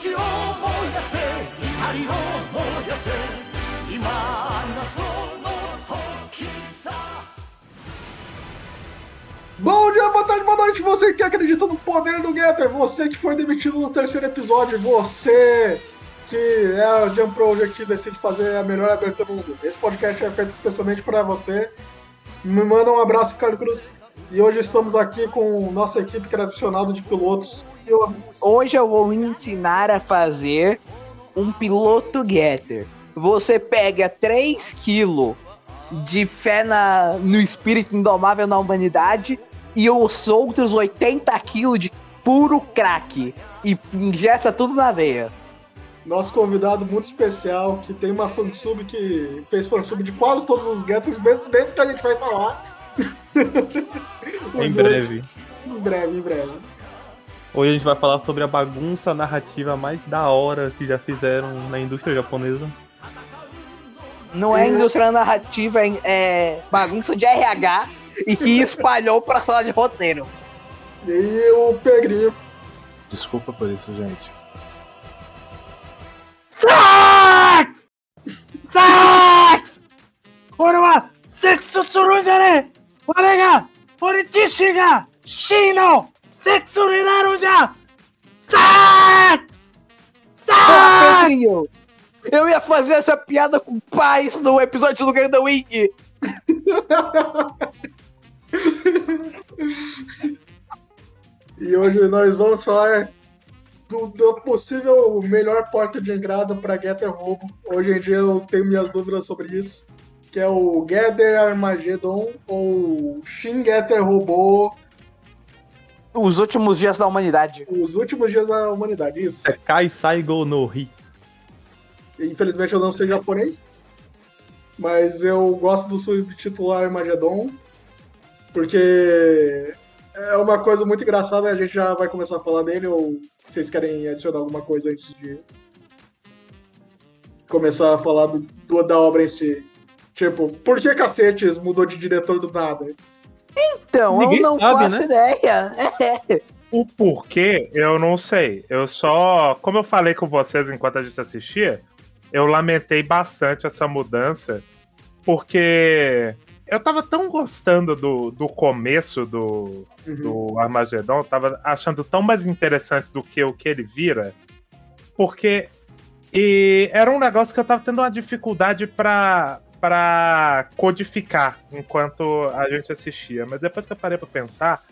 ちを思い出せ光を思い出せ今がその時だ Bom dia, boa tarde, boa noite, você que acredita no poder do Getter, você que foi demitido no terceiro episódio, você que é a Jump Project e decide fazer a melhor abertura do mundo. Esse podcast é feito especialmente para você. Me manda um abraço, Carlos Cruz. E hoje estamos aqui com nossa equipe tradicional de pilotos. Eu, Hoje eu vou ensinar a fazer um piloto getter. Você pega 3 kg de fé na, no espírito indomável na humanidade e os outros 80 kg de puro crack e ingesta tudo na veia. nosso convidado muito especial, que tem uma fansub que fez fansub de quase todos os Getters, mesmo desse que a gente vai falar. Em breve. Em breve, em breve. Hoje a gente vai falar sobre a bagunça narrativa mais da hora que já fizeram na indústria japonesa. Não é indústria narrativa, é, é bagunça de RH e que espalhou pra sala de roteiro. E o Pegrinho. Desculpa por isso, gente. 俺はセックスするんじゃねえ 俺が俺自身が C のセックスになるんじゃさあさあ Pedrinho, eu ia fazer essa piada com paz no episódio do Ganda Wing. E hoje nós vamos falar do, do possível melhor porta de entrada para Getter Robo. Hoje em dia eu tenho minhas dúvidas sobre isso. Que é o Gather Armageddon ou Shin Getter Robô, Os últimos dias da humanidade. os últimos dias da humanidade. Isso. Sekai Saigo no Hi. Infelizmente eu não sei japonês. Mas eu gosto do subtítulo Armageddon. Porque é uma coisa muito engraçada, a gente já vai começar a falar dele, ou vocês querem adicionar alguma coisa antes de começar a falar do, do- da obra em si? Tipo, por que cacetes mudou de diretor do nada? Então, Ninguém eu não sabe, faço né? ideia. É. O porquê, eu não sei. Eu só. Como eu falei com vocês enquanto a gente assistia, eu lamentei bastante essa mudança, porque eu tava tão gostando do, do começo do, Uhum. do Armagedon, eu tava achando tão mais interessante do que o que ele vira, porque e era um negócio que eu tava tendo uma dificuldade pra, pra codificar enquanto a gente assistia. Mas depois que eu parei pra pensar,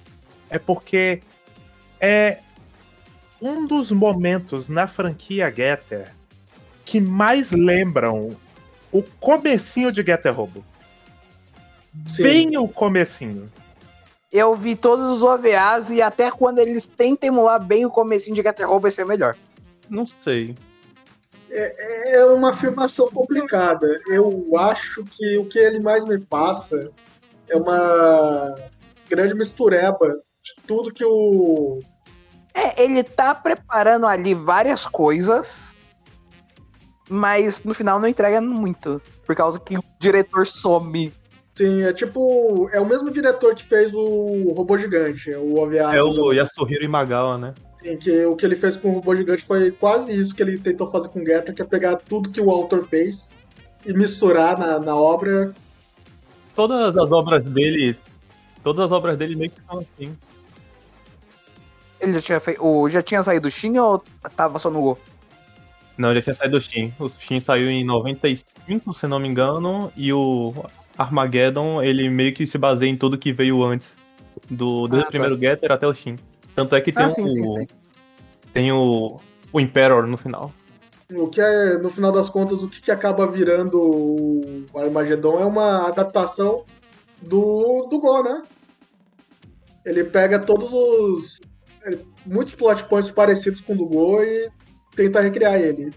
é porque é um dos momentos na franquia Getter que mais lembram o comecinho de Getter Robo. Sim. Bem o comecinho. Eu vi todos os OVAs e até quando eles tentam emular bem o comecinho de Getter Robo vai ser melhor. Não sei. É uma afirmação complicada. Eu acho que o que ele mais me passa é uma grande mistureba de tudo que o. É, ele tá preparando ali várias coisas, mas no final não entrega muito. Por causa que o diretor some. Sim, é tipo. É o mesmo diretor que fez o Robô Gigante, o OVA. É o Yasuhiro Imagawa, né? Sim, que o que ele fez com o Robô Gigante foi quase isso que ele tentou fazer com o Getter, que é pegar tudo que o autor fez e misturar na, na obra. Todas as obras dele. Todas as obras dele meio que são assim. Ele já tinha, feito, o, já tinha saído do Shin ou tava só no Go? Não, ele tinha saído do Shin. O Shin saiu em 95, se não me engano, e o Armageddon, ele meio que se baseia em tudo que veio antes. Do, desde Ah, o primeiro Getter até o Shin. Tanto é que tem, Ah, o, sim, sim, sim. tem o, o Emperor no final. O que é, no final das contas, o que, que acaba virando o Armagedon é uma adaptação do, do Go, né? Ele pega todos os. é, muitos plot points parecidos com o do Go e tenta recriar ele.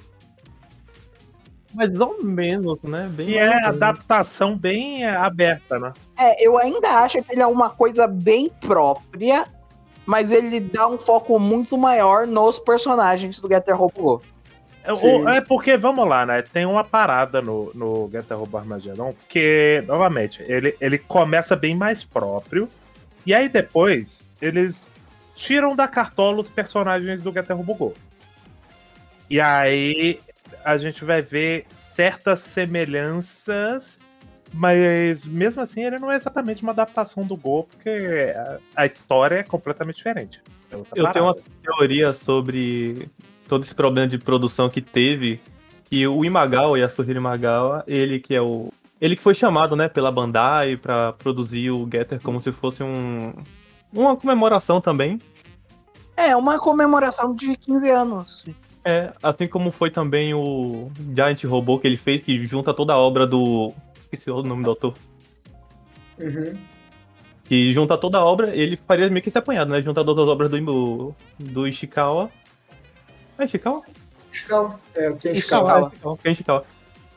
Mais ou menos, né? Bem E é adaptação bem aberta, né? É, eu ainda acho que ele é uma coisa bem própria, mas ele dá um foco muito maior nos personagens do Getter Robo Go. É, Sim. é porque, vamos lá, né? Tem uma parada no, no Getter Robo Armageddon, que, novamente, ele, ele começa bem mais próprio, e aí depois eles tiram da cartola os personagens do Getter Robo Go. E aí a gente vai ver certas semelhanças, mas mesmo assim ele não é exatamente uma adaptação do Go, porque a, história é completamente diferente. É outra Eu tenho uma teoria sobre todo esse problema de produção que teve. E o Imagawa, Yasuhiro Imagawa, ele que é o. Ele que foi chamado, né, pela Bandai pra produzir o Getter como se fosse um. Uma comemoração também. É, uma comemoração de 15 anos. É, assim como foi também o Giant Robô que ele fez, que junta toda a obra do. Esqueci o nome do autor. Uhum. Que junta toda a obra, ele faria meio que esse apanhado, né? Juntar todas as obras do, do Ishikawa. É Ishikawa? Ishikawa. É, o que é Ishikawa. Ishikawa? É Ishikawa.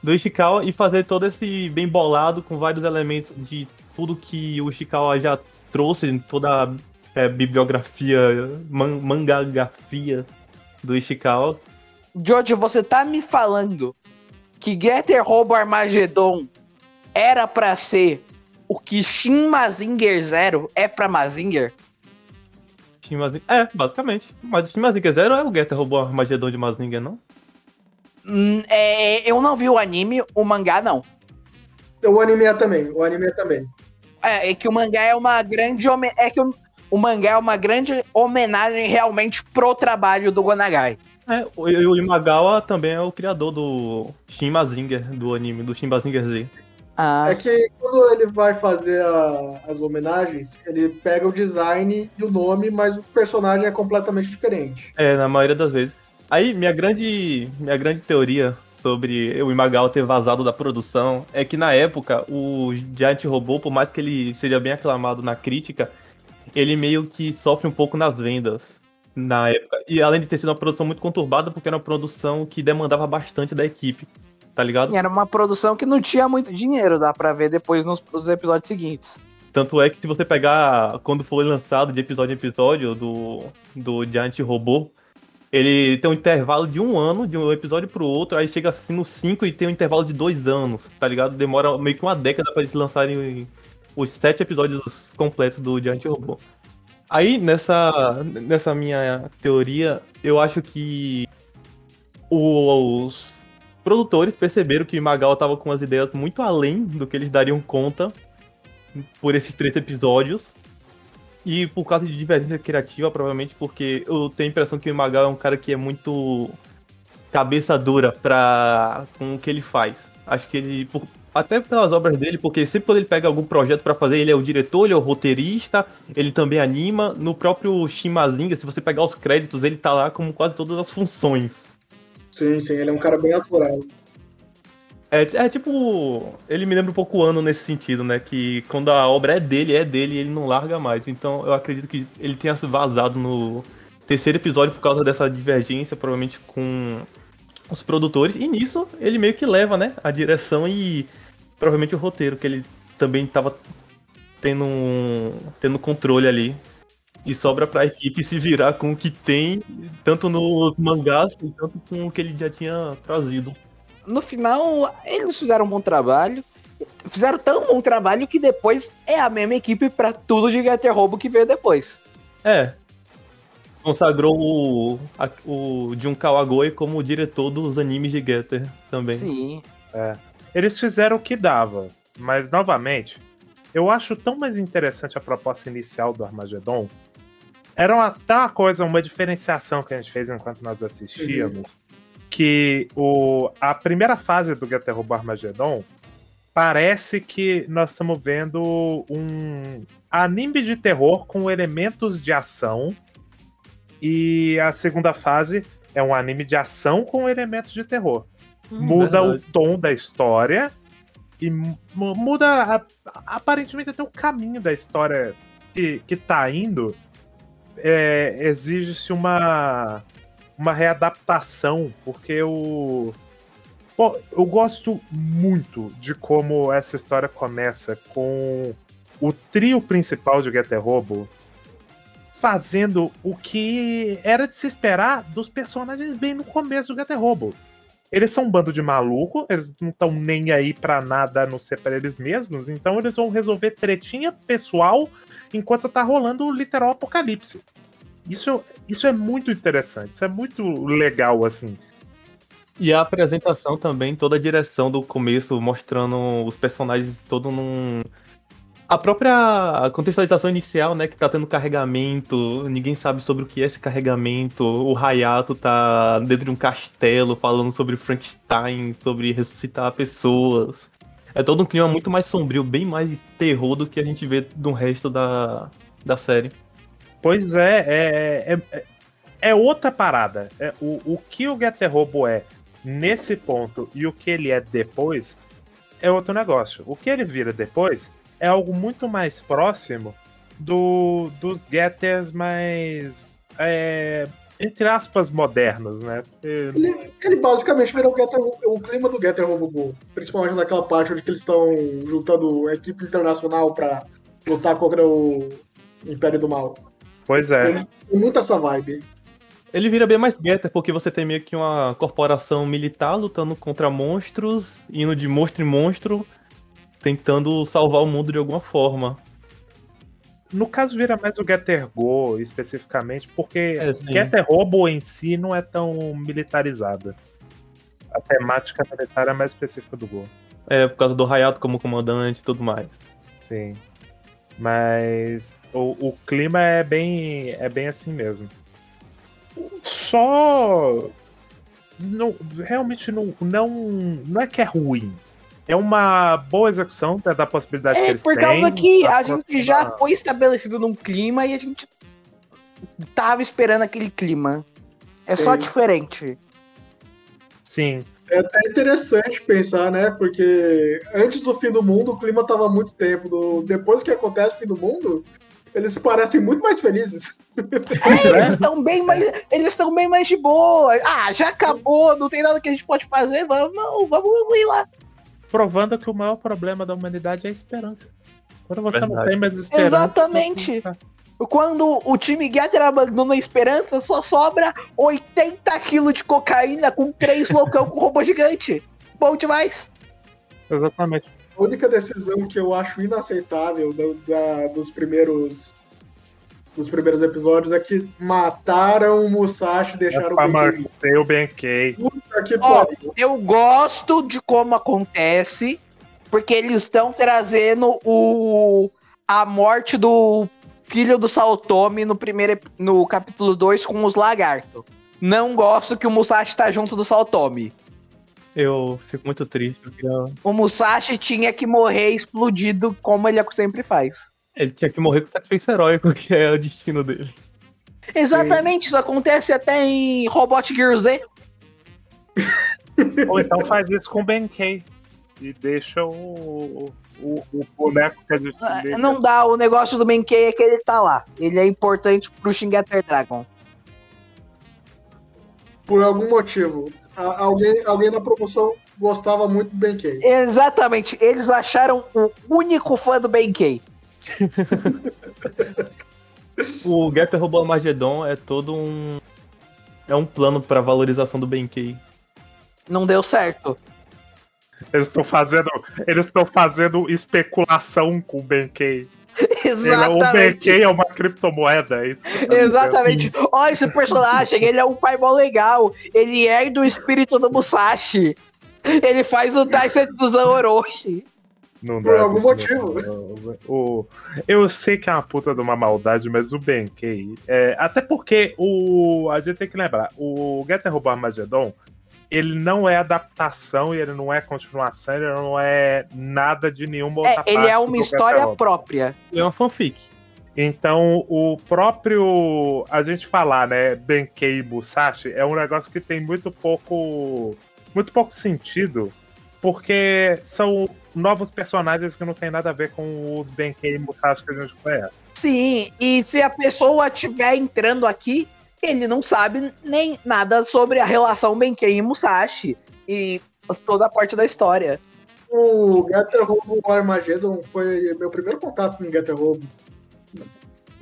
Do Ishikawa e fazer todo esse bem bolado com vários elementos de tudo que o Ishikawa já trouxe, toda a é, bibliografia, man, mangagafia do Ishikawa. Jojo, você tá me falando que Getter Robo Armageddon era pra ser o que Shin Mazinger Zero é pra Mazinger? Shin Mazinger- É, basicamente. Mas o Shin Mazinger Zero é o Getter roubou o Armagedon de Mazinger, não? Hum, é, eu não vi o anime, o mangá não. O anime é também. O anime é também. É, é que o mangá é uma grande é que o, o mangá é uma grande homenagem realmente pro trabalho do Gonagai. É, o, e o Imagawa também é o criador do Shin Mazinger, do anime, do Shin Mazinger Z. Ah, É que quando ele vai fazer a- as homenagens, ele pega o design e o nome, mas o personagem é completamente diferente. É, na maioria das vezes. Aí, minha grande, minha grande teoria sobre o Imagawa ter vazado da produção é que na época o Giant Robô, por mais que ele seja bem aclamado na crítica, ele meio que sofre um pouco nas vendas na época. E além de ter sido uma produção muito conturbada, porque era uma produção que demandava bastante da equipe, tá ligado? era uma produção que não tinha muito dinheiro, dá pra ver depois nos, nos episódios seguintes. Tanto é que se você pegar quando foi lançado de episódio em episódio do, do Giant Robô, ele tem um intervalo de um ano, de um episódio pro outro, aí chega assim no 5 e tem um intervalo de dois anos, tá ligado? Demora meio que uma década pra eles lançarem os sete episódios completos do Giant Robô. Aí, nessa, nessa minha teoria, eu acho que os produtores perceberam que o Magawa tava com as ideias muito além do que eles dariam conta por esses três episódios. E por causa de divergência criativa, provavelmente, porque eu tenho a impressão que o Magawa é um cara que é muito cabeça dura pra, com o que ele faz. Acho que ele, por- até pelas obras dele, porque sempre quando ele pega algum projeto pra fazer, ele é o diretor, ele é o roteirista, ele também anima. No próprio Shimazinga, se você pegar os créditos, ele tá lá como quase todas as funções. Sim, sim, ele é um cara bem atural. É, é tipo. Ele me lembra um pouco o ano nesse sentido, né? Que quando a obra é dele, é dele ele não larga mais. Então eu acredito que ele tenha vazado no terceiro episódio por causa dessa divergência, provavelmente com os produtores. E nisso ele meio que leva, né? A direção e provavelmente o roteiro, que ele também tava tendo, um, tendo controle ali. E sobra pra equipe se virar com o que tem, tanto nos mangás, tanto com o que ele já tinha trazido. No final, eles fizeram um bom trabalho. Fizeram tão bom trabalho que depois é a mesma equipe pra tudo de Getter Robo que veio depois. É. Consagrou o, a- o Jun Kawagoe como o diretor dos animes de Getter também. Sim. Eles fizeram o que dava, mas novamente, eu acho tão mais interessante a proposta inicial do Armageddon. Era uma, até uma coisa, uma diferenciação que a gente fez enquanto nós assistíamos. Que o, a primeira fase do Getter Robo Armageddon parece que nós estamos vendo um anime de terror com elementos de ação. E a segunda fase é um anime de ação com elementos de terror muda o verdade. tom da história e mu- muda a- aparentemente até o caminho da história que, que tá indo. É, Exige-se uma, uma readaptação, porque o. Pô, eu gosto muito de como essa história começa com o trio principal de Getter Robo fazendo o que era de se esperar dos personagens bem no começo do Getter Robo. Eles são um bando de maluco, eles não estão nem aí pra nada a não ser pra eles mesmos, então eles vão resolver tretinha pessoal enquanto tá rolando o literal apocalipse. Isso, isso é muito interessante, isso é muito legal, assim. E a apresentação também, toda a direção do começo, mostrando os personagens todo num. A própria contextualização inicial, né, que tá tendo carregamento, ninguém sabe sobre o que é esse carregamento. O Hayato tá dentro de um castelo falando sobre Frankenstein, sobre ressuscitar pessoas. É todo um clima muito mais sombrio, bem mais terror do que a gente vê no resto da, da série. Pois é, é, é, é, é outra parada. É, o, o que o Getter Robo é nesse ponto e o que ele é depois é outro negócio. O que ele vira depois é algo muito mais próximo do, dos Getters mais. é, entre aspas, modernos, né? Ele, ele basicamente virou o, Getter, o clima do Getter Robobo. Principalmente naquela parte onde que eles estão juntando a equipe internacional pra lutar contra o Império do Mal. Pois é. Tem, tem muito essa vibe. Ele vira bem mais Getter, porque você tem meio que uma corporação militar lutando contra monstros, indo de monstro em monstro, tentando salvar o mundo de alguma forma. No caso, vira mais o Getter Go especificamente, porque É, sim. Getter Robo em si não é tão militarizada. A temática militar é mais específica do Go. É, por causa do Hayato como comandante e tudo mais. Sim. Mas o, o clima é bem, é bem assim mesmo. Só. Não, realmente não, não, não é que é ruim. É uma boa execução da, da possibilidade que É eles por têm. causa que a da gente já foi estabelecido num clima e a gente tava esperando aquele clima. É só Sim. diferente. Sim. É até interessante pensar, né? Porque antes do fim do mundo, o clima tava há muito tempo. Do- depois que acontece o fim do mundo, eles parecem muito mais felizes. É, eles estão bem mais. Eles estão bem mais de boa. Ah, já acabou, não tem nada que a gente pode fazer. Vamos, não, vamos ir lá. Provando que o maior problema da humanidade é a esperança. Quando você não Verdade. tem mais esperança. Exatamente. Quando o time Getter abandona a esperança, só sobra 80 quilos de cocaína com três loucão com robô gigante. Bom demais. Exatamente. A única decisão que eu acho inaceitável do- da- dos primeiros dos primeiros episódios é que mataram o Musashi e deixaram o Pra Benkei. manter o Benkei. Puta que pariu. Eu gosto de como acontece, porque eles estão trazendo o a morte do filho do Saltome no primeiro no capítulo 2 com os lagartos. Não gosto que o Musashi tá junto do Saltome. Eu fico muito triste. queria- O Musashi tinha que morrer explodido como ele sempre faz. Ele tinha que morrer com sacrifício heróico, que é o destino dele. Exatamente, isso acontece até em Robot Gear Z. Ou então faz isso com o Benkei. E deixa o, o, o boneco que a gente liga. Não dá, o negócio do Benkei é que ele tá lá. Ele é importante pro Shingetter Dragon. Por algum motivo. Alguém, alguém na promoção gostava muito do Benkei. Exatamente, eles acharam o único fã do Benkei. O Getter Robô Armageddon é todo um. É um plano pra valorização do Benkei. Não deu certo. Eles estão fazendo. Eles estão fazendo especulação com o Benkei. Ele- o Exatamente. Benkei é uma criptomoeda, é isso. dizendo. Exatamente. Olha esse personagem, ele é um pai mó legal. Ele herda o espírito do Musashi. Ele faz o Daisetsu Orochi. Não Por dá, algum motivo. O, eu sei que é uma puta de uma maldade, mas o Benkei. É, até porque o. A gente tem que lembrar, o Getter Robô Armageddon, ele não é adaptação e ele não é continuação, ele não é nada de nenhuma outra É, ele é uma história própria. Ele é uma fanfic. Então, o próprio. A gente falar, né? Benkei e Musashi é um negócio que tem muito pouco. Muito pouco sentido. Porque são novos personagens que não tem nada a ver com os Benkei e Musashi que a gente conhece. Sim, e se a pessoa estiver entrando aqui, ele não sabe nem nada sobre a relação Benkei e Musashi. E toda a parte da história. O Getter Robo Armageddon foi meu primeiro contato com o Getter Robo.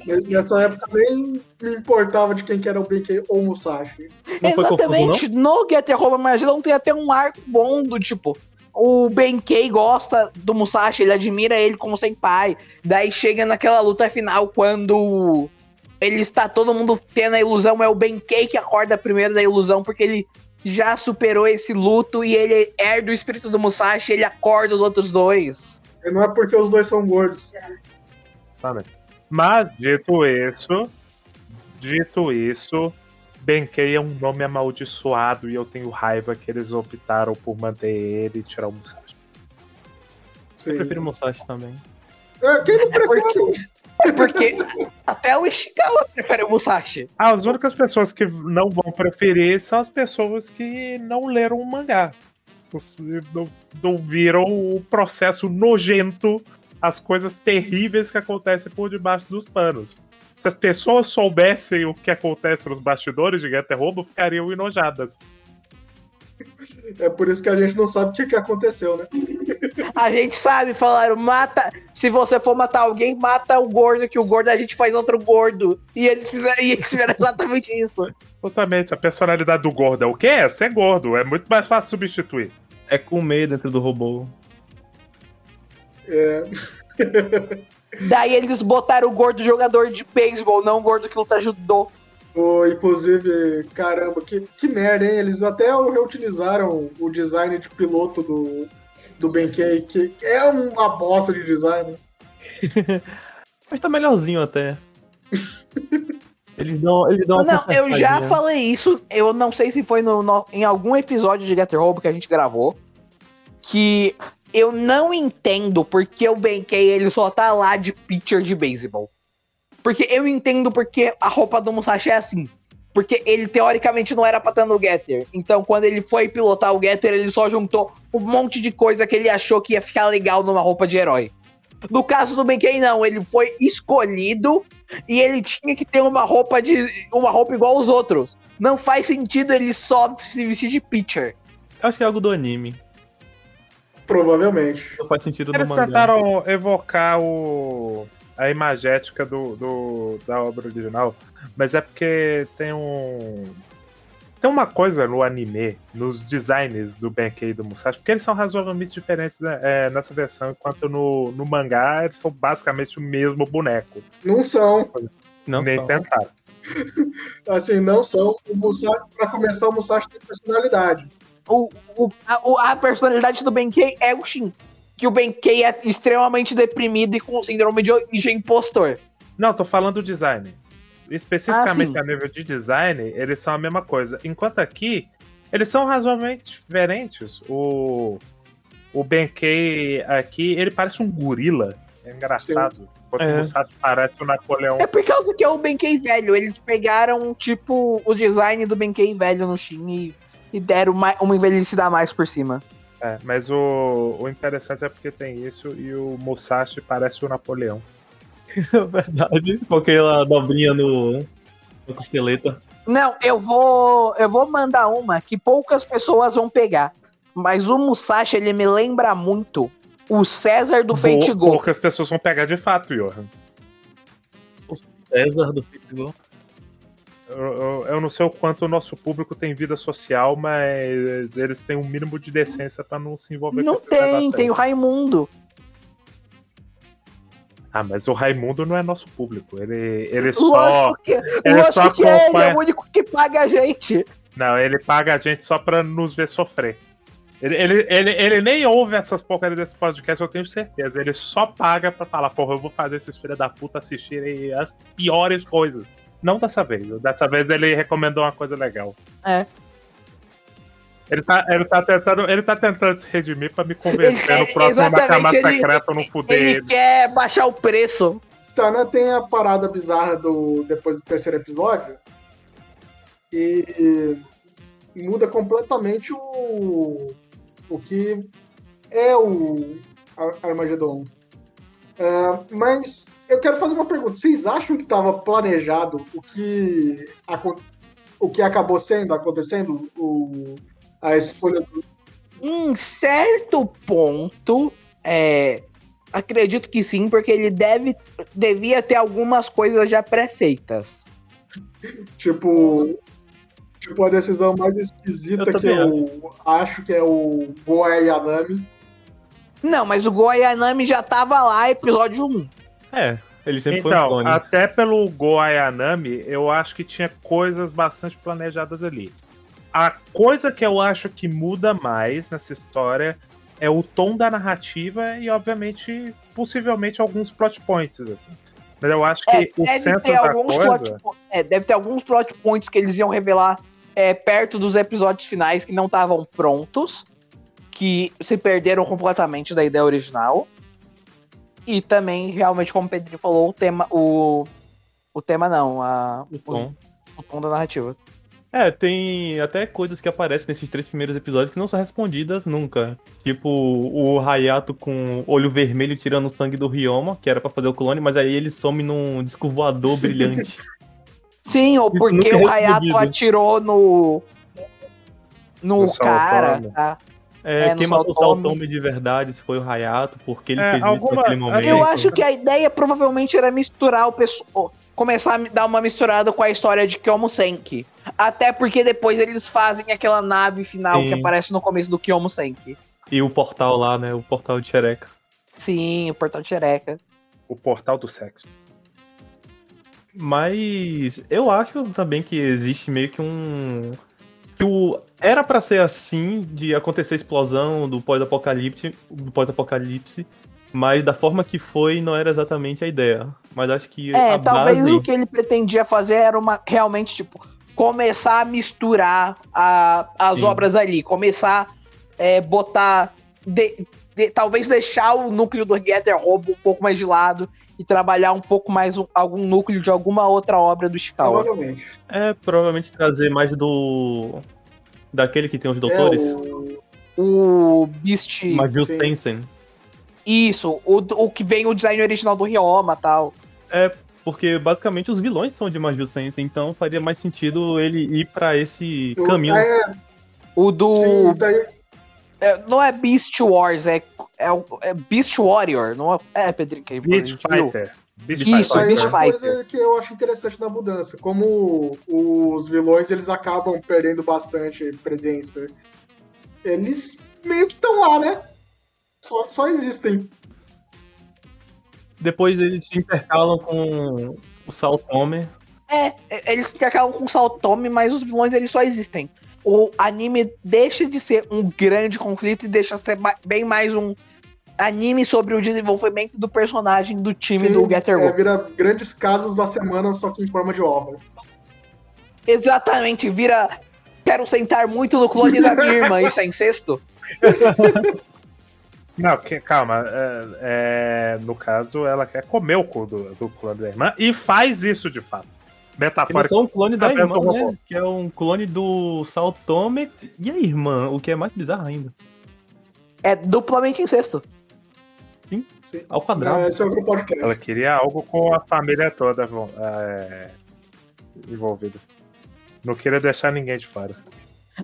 Nessa época nem me importava de quem que era o Benkei ou o Musashi. Não foi confuso, Exatamente. No Getter Home Armageddon tem até um arco bom do tipo. O Benkei gosta do Musashi, ele admira ele como senpai. Daí chega naquela luta final quando ele está todo mundo tendo a ilusão, é o Benkei que acorda primeiro da ilusão porque ele já superou esse luto e ele herda o espírito do Musashi e ele acorda os outros dois. E não é porque os dois são gordos. Mas, dito isso, dito isso, Benkei é um nome amaldiçoado e eu tenho raiva que eles optaram por manter ele e tirar o Musashi. Sim. Eu prefiro Musashi também. É, quem não prefere? É porque até o Ishikawa prefere o Musashi. As únicas pessoas que não vão preferir são as pessoas que não leram o mangá. Não, não viram o processo nojento, as coisas terríveis que acontecem por debaixo dos panos. Se as pessoas soubessem o que acontece nos bastidores de Getter Robo, ficariam enojadas. É por isso que a gente não sabe o que, que aconteceu, né? A gente sabe, falaram, mata. Se você for matar alguém, mata o gordo, que o gordo a gente faz outro gordo. E eles fizeram, e eles fizeram exatamente isso. Totalmente. A personalidade do gordo é o quê? É ser gordo. É muito mais fácil substituir. É comer dentro do robô. É, Daí eles botaram o gordo jogador de beisebol, não o gordo que luta judô. o- inclusive, caramba, que, que merda, hein? Eles até reutilizaram o design de piloto do, do Benkei, que que é uma bosta de design. Mas tá melhorzinho até. Eles dão, eles dão Não, eu já falei isso. Eu não sei se foi no, no- em algum episódio de Getter Robo que a gente gravou. Que eu não entendo porque o Benkei ele só tá lá de pitcher de beisebol. Porque eu entendo porque a roupa do Musashi é assim. Porque ele teoricamente não era pra estar no Getter. Então, quando ele foi pilotar o Getter, ele só juntou um monte de coisa que ele achou que ia ficar legal numa roupa de herói. No caso do Benkei, não. Ele foi escolhido e ele tinha que ter uma roupa de uma roupa igual aos outros. Não faz sentido ele só se vestir de pitcher. Acho que é algo do anime. Provavelmente. Não faz sentido Eles mangá. tentaram evocar o, a imagética do, do- da obra original, mas é porque tem um. Tem uma coisa no anime, nos designs do Benkei e do Musashi, porque eles são razoavelmente diferentes né, é, nessa versão, enquanto no, no mangá eles são basicamente o mesmo boneco. Não são. Não, Nem só. tentaram. Assim, não são. O Musashi, pra começar, o Musashi tem personalidade. O, o- a, o- a personalidade do Benkei é o Shin. Que o Benkei é extremamente deprimido e com síndrome de, de impostor. Não, tô falando do design. Especificamente Ah, a nível de design, eles são a mesma coisa. Enquanto aqui, eles são razoavelmente diferentes. O, o Benkei aqui, ele parece um gorila. É engraçado. Enquanto É. o Musashi parece o Napoleão. É por causa que é o Benkei velho. Eles pegaram, tipo, o design do Benkei velho no Shin e, e deram uma, uma envelhecida a mais por cima. É, mas o, o interessante é porque tem isso e o Musashi parece o Napoleão. É verdade. Com aquela dobrinha no, no costeleta. Não, eu vou. Eu vou mandar uma que poucas pessoas vão pegar. Mas o Musashi, ele me lembra muito o César do Go. Poucas pessoas vão pegar de fato, Johan. César do Festival. Eu, não sei o quanto o nosso público tem vida social, mas eles têm um mínimo de decência pra não se envolver Não com esses tem, tem o Raimundo. Ah, mas o Raimundo não é nosso público. Ele, ele só. Que, ele lógico só que é, ele é acompanha- o único que paga a gente. Não, ele paga a gente só pra nos ver sofrer. Ele, ele, ele, ele nem ouve essas porcarias desse podcast, eu tenho certeza. Ele só paga pra falar, porra, eu vou fazer esses filhos da puta assistirem as piores coisas. Não dessa vez. Dessa vez ele recomendou uma coisa legal. É. Ele tá, ele tá, tentando, ele tá tentando se redimir pra me convencer no próximo ele- Secreto eu não fuder Ele ele. quer baixar o preço. Tá, né? Tem a parada bizarra do depois do terceiro episódio. E muda completamente o o que é o Ar- Armagedon. Ah, mas eu quero fazer uma pergunta. Vocês acham que estava planejado o que acon- o que acabou sendo acontecendo o a escolha do Em certo ponto, é, acredito que sim, porque ele deve, devia ter algumas coisas já pré-feitas. tipo tipo a decisão mais esquisita Eu que eu acho que é o Goa Yanami. Não, mas o Goianami já tava lá, episódio 1. É, ele sempre foi um Então, clone. até pelo Go Ayanami, eu acho que tinha coisas bastante planejadas ali. a coisa que eu acho que muda mais nessa história é o tom da narrativa e, obviamente, possivelmente alguns plot points, assim. Mas eu acho que É, o deve centro ter da alguns coisa... plot, é, deve ter alguns plot points que eles iam revelar é, perto dos episódios finais que não estavam prontos, que se perderam completamente da ideia original. E também, realmente, como o Pedrinho falou, o tema. O, o tema não, a, O tom. o, o tom da narrativa. É, tem até coisas que aparecem nesses três primeiros episódios que não são respondidas nunca. Tipo, o Hayato com olho vermelho tirando o sangue do Ryoma, que era pra fazer o clone, mas aí ele some num disco voador brilhante. Sim, ou Isso porque é o Hayato atirou no. No, No cara. Tá? É, É, quem matou o. Saltome de verdade foi o Hayato, porque ele É, fez isso alguma- naquele momento. Eu acho que a ideia provavelmente era misturar o pessoal. Começar a me dar uma misturada com a história de Kyomo Senki. Até porque depois eles fazem aquela nave final Sim. que aparece no começo do Kyomo Senki. E o portal lá, né? O portal de Xereca. Sim, o portal de Xereca. O portal do sexo. Mas eu acho também que existe meio que um. O... Era pra ser assim, de acontecer a explosão do pós-apocalipse, do pós-apocalipse, mas da forma que foi não era exatamente a ideia. Mas acho que É, talvez base... o que ele pretendia fazer era uma realmente, tipo, começar a misturar a- as Sim. obras ali. Começar é, botar. de- de- talvez deixar o núcleo do Getter Robo um pouco mais de lado e trabalhar um pouco mais um- algum núcleo de alguma outra obra do Ishikawa. Provavelmente. É, provavelmente trazer mais do. Daquele que tem os É, doutores. o... O Beast. Magil sim. Sensen. Isso, o, o que vem o design original do Ryoma e tal. Porque basicamente os vilões são de Magil Sensen, então faria mais sentido ele ir pra esse o- caminho. É, O do. sim, daí, é, não é Beast Wars, é, é, é Beast Warrior. Não é, é Pedrinho, que Beast. Fighter. Beast Isso, aí Beast é uma Fighter. coisa que eu acho interessante na mudança. Como os vilões eles acabam perdendo bastante presença. Eles meio que estão lá, né? Só, só existem. Depois eles se intercalam com o Saltome. É, é, eles intercalam com o Saltome, mas os vilões eles só existem. O anime deixa de ser um grande conflito e deixa de ser bem mais um anime sobre o desenvolvimento do personagem do time Sim, do Getter é, Go. vira grandes casos da semana, só que em forma de obra. Exatamente, vira. Quero sentar muito no clone da minha irmã, isso é incesto? Não, que- calma. é- é, no caso, ela quer comer o cu do, do clone da irmã e faz isso de fato. São um clone da irmã, do né? Que é um clone do Saltome e a irmã, o que é mais bizarro ainda. É duplamente incesto. Sim. Ao quadrado. É, esse é outro podcast. Ela queria algo com a família toda é, envolvida. Não queria deixar ninguém de fora.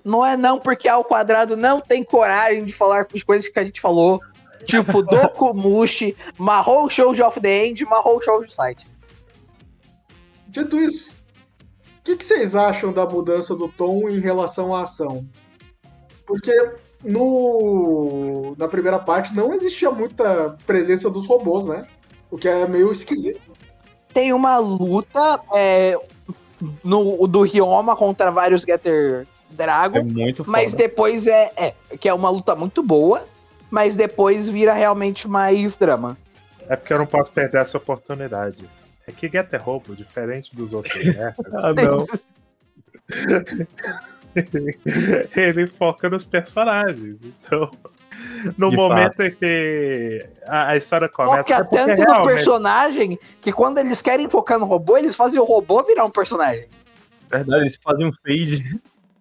Não é não, porque ao quadrado não tem coragem de falar as coisas que a gente falou. Tipo, Dokumushi, Mahou Shoujo of the End, Mahou Shoujo Site. Dito isso, o que, que vocês acham da mudança do tom em relação à ação? Porque no, na primeira parte não existia muita presença dos robôs, né? O que é meio esquisito. Tem uma luta é, no, do Ryoma contra vários Getter É Dragon, muito foda. mas depois é, é. Que é uma luta muito boa, mas depois vira realmente mais drama. É porque eu não posso perder essa oportunidade. É que Getter Robo, diferente dos outros nerds, Ah, não. ele foca nos personagens. Então, no De momento em que a, a história começa. Foca é porque tanto no realmente- personagem que quando eles querem focar no robô, eles fazem o robô virar um personagem. Verdade, eles fazem um fade.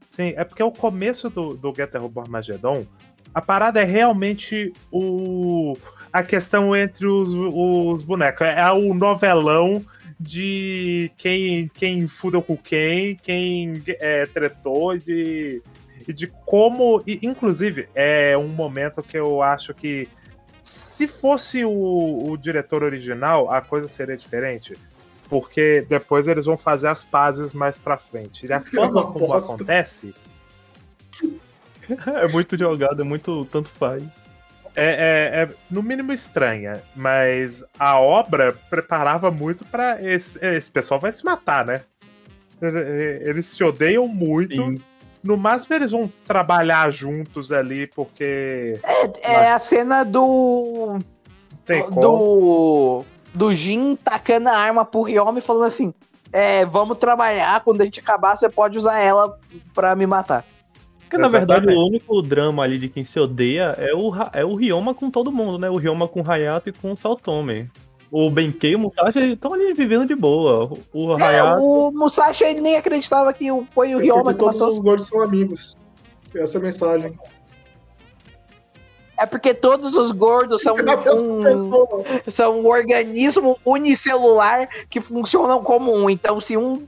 Sim, é porque o começo do, do Getter Robo Armageddon, a parada é realmente o a questão entre os, os bonecos. É o novelão de quem, quem fudeu com quem, quem é, tretou e de, e de como. e, inclusive, é um momento que eu acho que se fosse o, o diretor original, a coisa seria diferente. Porque depois eles vão fazer as pazes mais pra frente. E a forma como acontece É muito jogado, é muito tanto faz. É, é- é, no mínimo estranha, mas a obra preparava muito pra esse, esse pessoal vai se matar, né? Eles se odeiam muito Sim. No máximo eles vão trabalhar juntos ali, porque É, é a cena do. tem como. do. Do Jin tacando a arma pro Ryoma e falando assim: É, vamos trabalhar, quando a gente acabar, você pode usar ela pra me matar. Porque, na verdade, Exatamente. o único drama ali de quem se odeia é o, é o Ryoma com todo mundo, né? O Ryoma com o Hayato e com o Saltome. O Benkei e o Musashi estão ali vivendo de boa. O o É, Hayato. o Musashi ele nem acreditava que o- foi o Ryoma que todos matou. os gordos são amigos. Essa é a mensagem. É porque todos os gordos são É um, são um organismo unicelular que funcionam como um. Então, se um,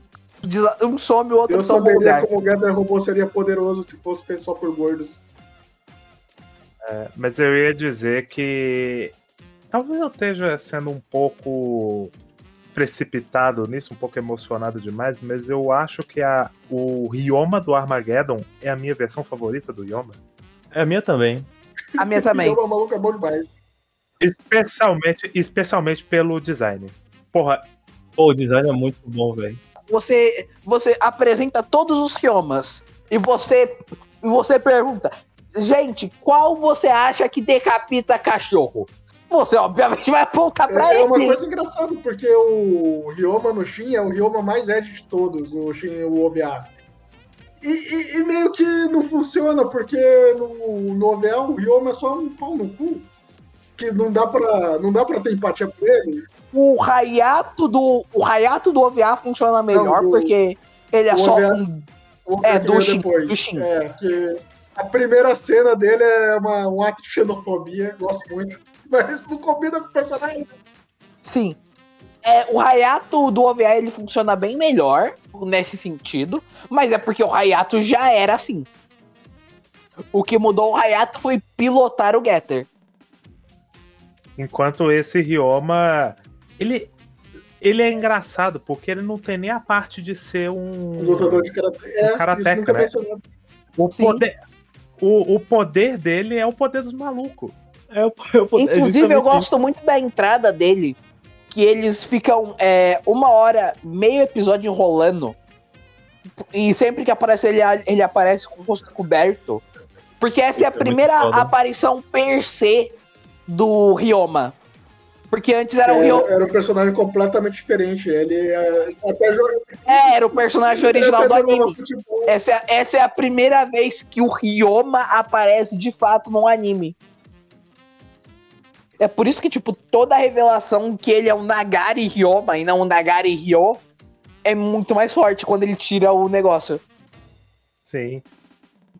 um some, o outro Eu saberia lugar. como o Gather Robô seria poderoso se fosse feito só por gordos. Mas eu ia dizer que talvez eu esteja sendo um pouco precipitado nisso, um pouco emocionado demais, mas eu acho que a, o Ryoma do Armageddon é a minha versão favorita do Ryoma. É a minha também. A minha também. O maluco é bom demais. Especialmente, especialmente pelo design. Porra, Pô, o design é muito bom, velho. Você, você apresenta todos os riomas e você, você pergunta, gente, qual você acha que decapita cachorro? Você, obviamente, vai apontar pra É, é uma ele. coisa engraçada, porque o Ryoma no Shin é o Ryoma mais Ed de todos, o Shin e o OVA. E, e- e meio que não funciona, porque no, no OVA o Ryoma é só um pau no cu. Que não dá pra, não dá pra ter empatia por ele. O Hayato do, o Hayato do OVA funciona melhor Não, o- porque ele é só OVA um. É, do Shin, depois. do Shin. É, que a primeira cena dele é uma, um ato de xenofobia, gosto muito. Mas não combina com o personagem. Sim. É, o Hayato do OVA ele funciona bem melhor nesse sentido, mas é porque o Hayato já era assim. O que mudou o Hayato foi pilotar o Getter. enquanto esse Ryoma. Ele, ele é engraçado, porque ele não tem nem a parte de ser um. Um lutador de karatê. É, nunca né? O Sim. poder, o, o poder dele é o poder dos malucos. É, o- é o- é Inclusive, eu gosto muito da entrada dele, que eles ficam é, uma hora, meio episódio enrolando. E sempre que aparece ele, ele aparece com o rosto coberto. Porque essa é a É primeira aparição per se do Ryoma. Porque antes era o É, Ryoma. era um personagem completamente diferente. Ele é, até joga- É, era o personagem original ele do anime. Essa, é- essa é a primeira vez que o Ryoma aparece de fato no anime. É por isso que, tipo, toda a revelação que ele é um Nagari Ryoma e não um Nagari Ryo é muito mais forte quando ele tira o negócio. Sim.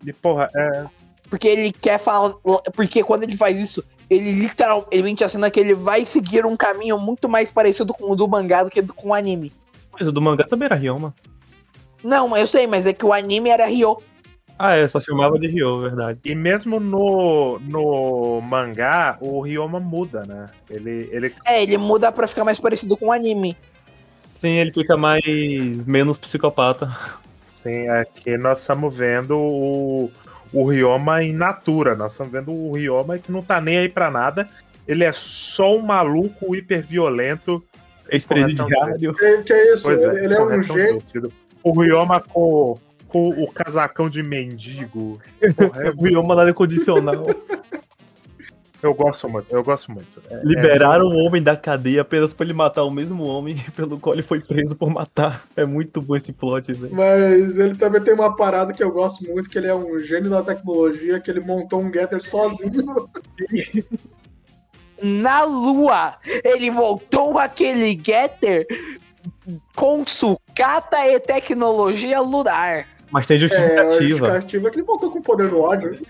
E, porra, é, Porque ele quer falar. Porque quando ele faz isso, ele literalmente assina que ele vai seguir um caminho muito mais parecido com o do mangá do que com o anime. Mas o do mangá também era Ryoma. Não, eu sei, mas é que o anime era Ryo. Ah, é, só chamava de Ryo, verdade. E mesmo no, no mangá, o Ryoma muda, né? Ele, ele É, ele muda pra ficar mais parecido com o anime. Sim, ele fica mais. menos psicopata. Sim, aqui nós estamos vendo o, o Ryoma in natura. Nós estamos vendo o Ryoma que não tá nem aí pra nada. Ele é só um maluco hiperviolento. Ex-presidiário. Que, que é isso? Pois é, ele é um sentido. O Ryoma com, com o casacão de mendigo. É O Ryoma nada condicional. eu gosto muito, eu gosto muito. É- Liberaram o homem da cadeia apenas pra ele matar o mesmo homem pelo qual ele foi preso por matar. É muito bom esse plot, velho. Mas ele também tem uma parada que eu gosto muito, que ele é um gênio da tecnologia, que ele montou um Gather sozinho. Na lua, ele voltou aquele Getter com sucata e tecnologia lunar. Mas tem É, a justificativa. justificativa é que ele voltou com o poder do ódio.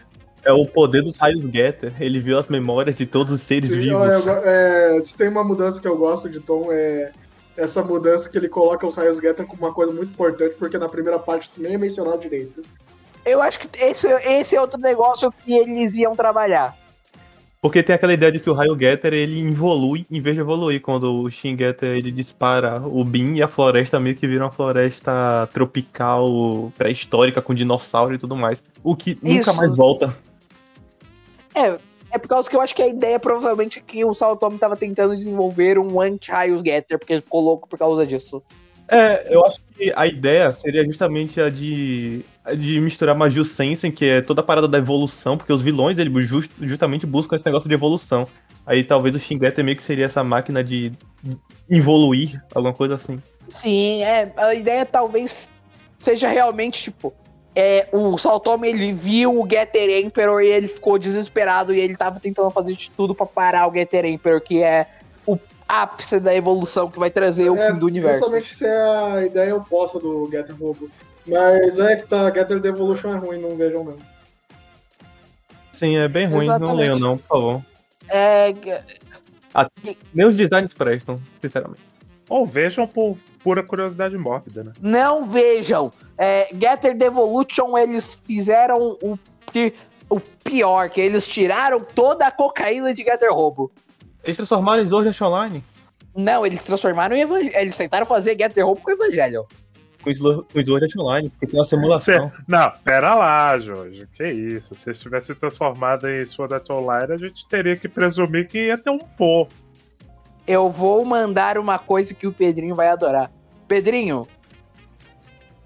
É o poder dos raios Getter. Ele viu as memórias de todos os seres Sim, vivos. eu é, tem uma mudança que eu gosto de Tom, é essa mudança que ele coloca os raios Getter como uma coisa muito importante, porque na primeira parte isso nem é mencionado direito. Eu acho que esse, esse é outro negócio que eles iam trabalhar. Porque tem aquela ideia de que o raio Getter ele evolui em vez de evoluir. Quando o Shin Getter ele dispara o Bin e a floresta meio que vira uma floresta tropical, pré-histórica, com dinossauro e tudo mais. O que nunca Isso. mais volta. É, é por causa que eu acho que a ideia provavelmente é que o Saltomi tava tentando desenvolver um anti-raios Getter, porque ele ficou louco por causa disso. É, eu acho que a ideia seria justamente a de de misturar Maju Sensen, que é toda a parada da evolução, porque os vilões, eles just- justamente buscam esse negócio de evolução. Aí talvez o Shingetter meio que seria essa máquina de evoluir, alguma coisa assim. Sim, é, a ideia talvez seja realmente, tipo, é, o Saltome ele viu o Getter Emperor e ele ficou desesperado e ele tava tentando fazer de tudo pra parar o Getter Emperor, que é o ápice da evolução que vai trazer o É, fim do universo. Justamente se é a ideia oposta do Getter Robo. Mas é que tá, Getter Devolution é ruim, não vejam não. Sim, é bem ruim, não Exatamente. leio não, por favor. É, Meus designs prestam, sinceramente. Ou vejam por pura curiosidade mórbida, né? não vejam. É, Getter Devolution, eles fizeram o, o pior, que eles tiraram toda a cocaína de Getter Robo. Eles transformaram em Sword Online Não, eles transformaram em Evangelho. Eles tentaram fazer Getter Robo com Evangelho. com Sword Online, porque tem uma simulação. Cê- Não, pera lá, Jorge. Que isso? Se eles tivessem transformado em Sword Art Online, a gente teria que presumir que ia ter um pô. Eu vou mandar uma coisa que o Pedrinho vai adorar. Pedrinho,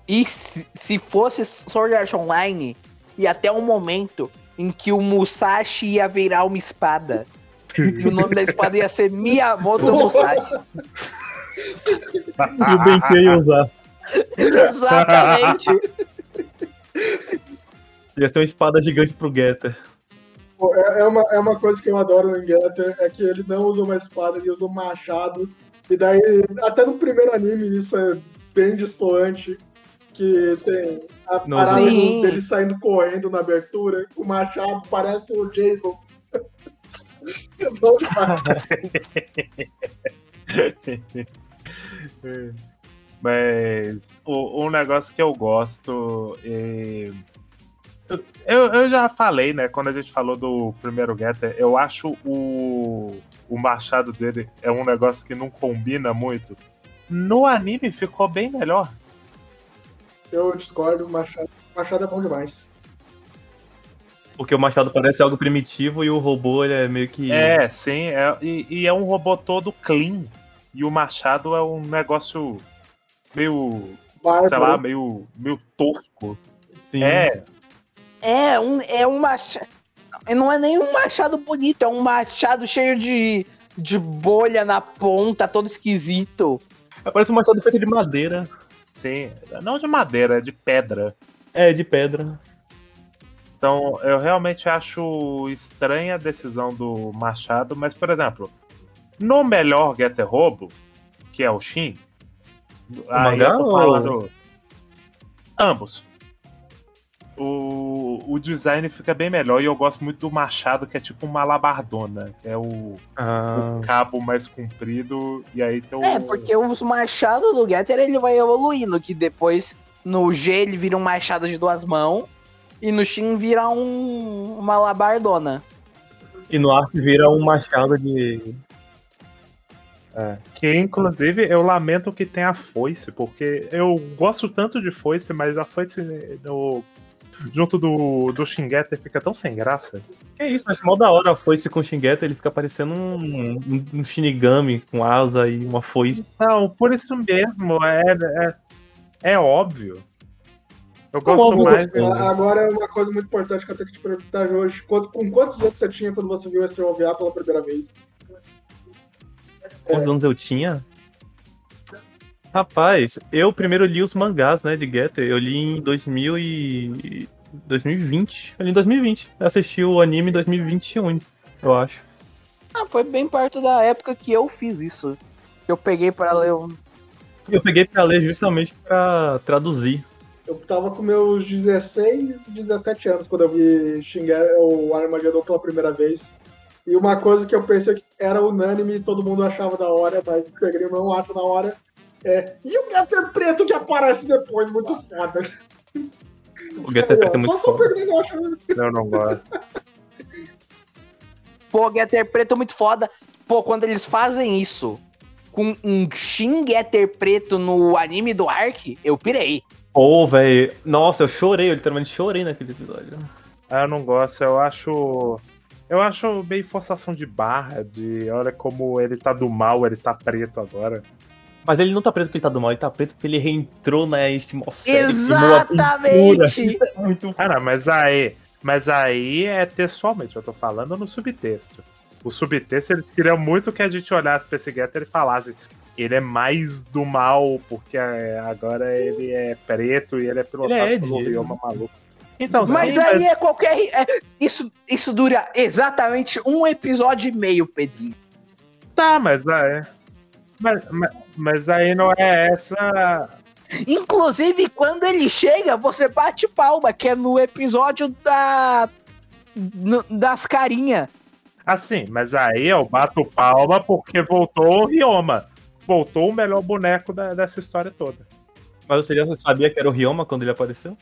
e se, se fosse Sword Art Online, e até um momento em que o Musashi ia virar uma espada. e o nome da espada ia ser Miyamoto Musashi. E o Benkei ia usar. Exatamente. Ia ter uma espada gigante pro Getter. Pô, É, é uma, é uma coisa que eu adoro no Getter, é que ele não usa uma espada, ele usa um machado. E daí, até no primeiro anime, isso é bem distoante. Que tem a parada sim. dele saindo correndo na abertura, o machado, parece o Jason. É. Mas o, um negócio que eu gosto. é- Eu, eu já falei, né? Quando a gente falou do primeiro Getter, eu acho o, o machado dele é um negócio que não combina muito. No anime ficou bem melhor. Eu discordo, o machado, machado é bom demais. Porque o machado parece algo primitivo e o robô ele é meio que. É, sim. é- e, e é um robô todo clean. E o machado é um negócio meio, Bárbaro. sei lá, meio, meio tosco. Sim. É, É um, é um machado. Não é nem um machado bonito, é um machado cheio de, de bolha na ponta, todo esquisito. Parece um machado feito de madeira. sim. Não de madeira, é de pedra. É, de pedra. Então, eu realmente acho estranha a decisão do Machado, mas, por exemplo, no melhor Getter Robo, que é o Shin, aí mangá eu tô ou- falando ambos. O, o design fica bem melhor e eu gosto muito do Machado, que é tipo uma labardona, que é o, Ah, o cabo mais comprido, e aí tem o. É, porque os machados do Getter ele vai evoluindo, que depois no G ele vira um machado de duas mãos e no Shin vira um, uma labardona. E no Ark vira um machado de. Que inclusive eu lamento que tem a foice, porque eu gosto tanto de foice, mas a foice no, junto do, do Shingetter fica tão sem graça. Que isso, acho mó da hora a foice com o Shingeta, ele fica parecendo um, um, um Shinigami com asa e uma foice. Não, por isso mesmo, é, é, é óbvio. Eu gosto óbvio, mais. é. Agora é uma coisa muito importante que eu tenho que te perguntar hoje. Quanto- com quantos anos você tinha quando você viu esse OVA pela primeira vez? Quantos anos eu tinha? Rapaz, eu primeiro li os mangás, né, de Getter. Eu li em 2000 e... 2020. Eu li em 2020. Eu assisti o anime em 2021, eu acho. Ah, foi bem perto da época que eu fiz isso. Eu peguei pra ler um. Eu peguei pra ler justamente pra traduzir. Eu tava com meus 16, 17 anos quando eu vi xingar o Armageddon pela primeira vez. E uma coisa que eu pensei que era unânime e todo mundo achava da hora, mas o Pedrinho não acha da hora, é. E o Getter Preto que aparece depois, muito foda. O Getter Preto é muito Só só o foda. Pedrinho não não gosto. Pô, Getter Preto muito foda. Pô, quando eles fazem isso com um Shin Getter Preto no anime do Ark, eu pirei. Pô, velho. Nossa, eu chorei, eu literalmente chorei naquele episódio. Ah, eu não gosto, eu acho. Eu acho meio forçação de barra, de olha como ele tá do mal, ele tá preto agora. Mas ele não tá preso porque ele tá do mal, ele tá preso porque ele reentrou na atmosfera. e queimou a Exatamente! pintura. Muito Cara, mas aí. Mas aí é textualmente, eu tô falando no subtexto. O subtexto, eles queriam muito que a gente olhasse pra esse Getter e falasse. Ele é mais do mal, porque é, agora ele é preto e ele é pilotado Ele é pelo maluco. Então, Mas sim, aí é qualquer. é- isso, isso dura exatamente um episódio e meio, Pedrinho. Tá, mas aí. Mas, mas, mas aí não é essa. Inclusive, quando ele chega, você bate palma, que é no episódio da. no- das carinhas. Assim, mas aí eu bato palma porque voltou o Ryoma. Voltou o melhor boneco da- dessa história toda. Mas você já sabia que era o Ryoma quando ele apareceu?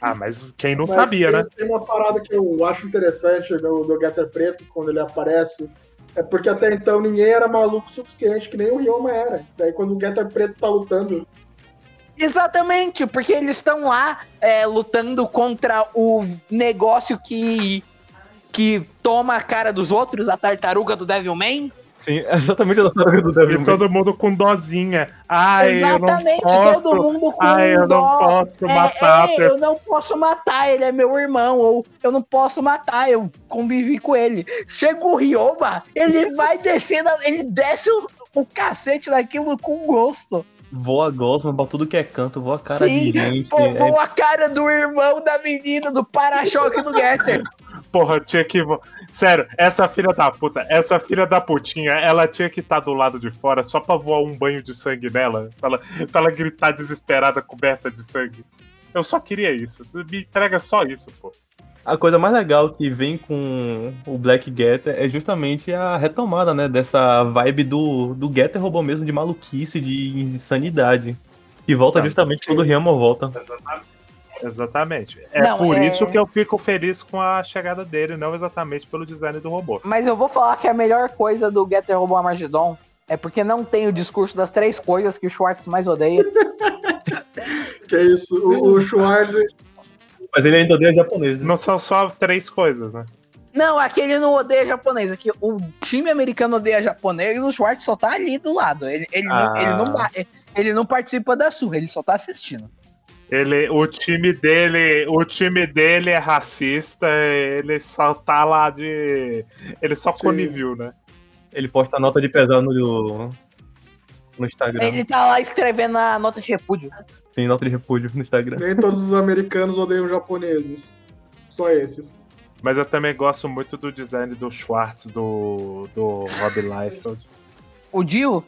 Ah, mas quem não Mas sabia, tem, né? Tem uma parada que eu acho interessante do, do Getter Preto, quando ele aparece, é porque até então ninguém era maluco o suficiente, que nem o Ryoma era. Daí quando o Getter Preto tá lutando, Exatamente, porque eles estão lá é, lutando contra o negócio que. que toma a cara dos outros, a tartaruga do Devilman. Sim, exatamente a história do Devil E todo mundo com dozinha. Ai, Exatamente, eu não posso. todo mundo com Ai, eu não dó. posso É, matar. é, eu não posso matar, ele é meu irmão, ou eu não posso matar, eu convivi com ele. Chega o Ryoma, ele vai descendo, ele desce o, o cacete daquilo com gosto. Voa Gosma pra tudo que é canto, voa cara Sim, de gente. Pô, é- pô, a cara do irmão da menina, do para-choque do Getter. Porra, tinha que. Sério, essa filha da puta, essa filha da putinha, ela tinha que estar do lado de fora só pra voar um banho de sangue nela. Pra ela, pra ela gritar desesperada, coberta de sangue. Eu só queria isso. Me entrega só isso, pô. A coisa mais legal que vem com o Black Getter é justamente a retomada, né? Dessa vibe do, do Getter robô mesmo, de maluquice, de insanidade. E volta Tá, justamente quando o Ryama volta. Exatamente. É Não, por é- isso que eu fico feliz com a chegada dele, não exatamente pelo design do robô. Mas eu vou falar que a melhor coisa do Getter Robô Armageddon é porque não tem o discurso das três coisas que o Schwartz mais odeia. que é isso, o, o Schwarz, Mas ele ainda odeia japonês. né? Não são só três coisas, né? Não, aqui ele não odeia japonês. Aqui o time americano odeia japonês e o Schwartz só tá ali do lado. Ele, ele, não, Ah. ele, não, ele não participa da surra, ele só tá assistindo. Ele, o time dele, o time dele é racista, ele só tá lá de. Ele só Sim. coniviu, né? Ele posta nota de pesar no, no Instagram. Ele tá lá escrevendo a nota de repúdio. Tem nota de repúdio no Instagram. nem todos os americanos odeiam japoneses. Só esses. Mas eu também gosto muito do design do Schwartz, do, do Rob Liefeld. O Dio,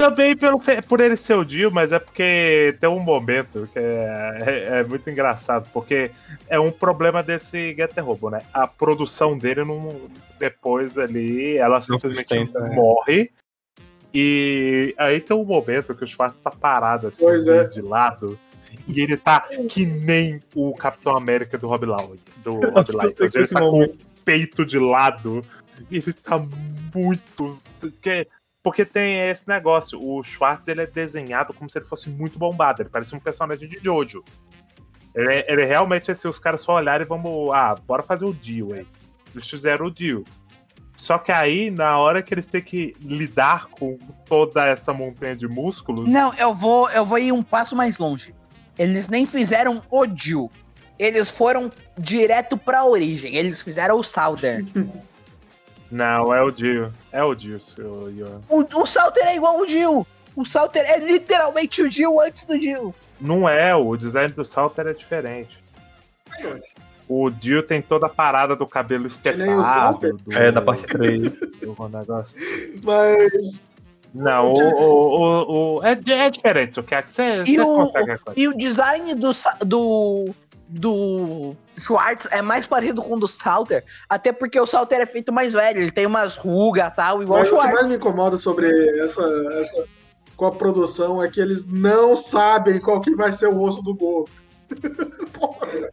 Também pelo, por ele ser o Dio, mas é porque tem um momento que é, é- é muito engraçado, porque é um problema desse Getter Robo, né? A produção dele não, depois ali, ela simplesmente sustenta, né? morre. E aí tem um momento que o Schwartz tá parado assim, é. de lado. E ele tá que nem o Capitão América do Rob Lau, do Rob que que Ele tá com o momento- peito de lado. E ele tá muito. Porque, porque tem esse negócio. O Schwartz ele é desenhado como se ele fosse muito bombado. Ele parece um personagem de Jojo. Ele, é- ele realmente, assim, os caras só olharem e vamos. Ah, bora fazer o deal aí. Eles fizeram o deal. Só que aí, na hora que eles têm que lidar com toda essa montanha de músculos. Não, eu vou, eu vou ir um passo mais longe. Eles nem fizeram o Dio. Eles foram direto pra origem. Eles fizeram o Southern. Não, é o Dio. É o Dio, seu Ian. o, o Southern é igual o Dio. O Southern é literalmente o Dio antes do Dio. Não é, o design do Salter é diferente. O Dio tem toda a parada do cabelo o espetado. Salter? Do, É, da parte 3. do negócio. Mas Não, o, o, o, o- é, é diferente, o que é que você E você o, consegue e o design do, do, do Schwartz é mais parecido com o do Salter, até porque o Salter é feito mais velho, ele tem umas rugas e tal, igual Mas o o que mais me Schwartz. incomoda sobre essa, essa com a produção é que eles não sabem qual que vai ser o rosto do Gol.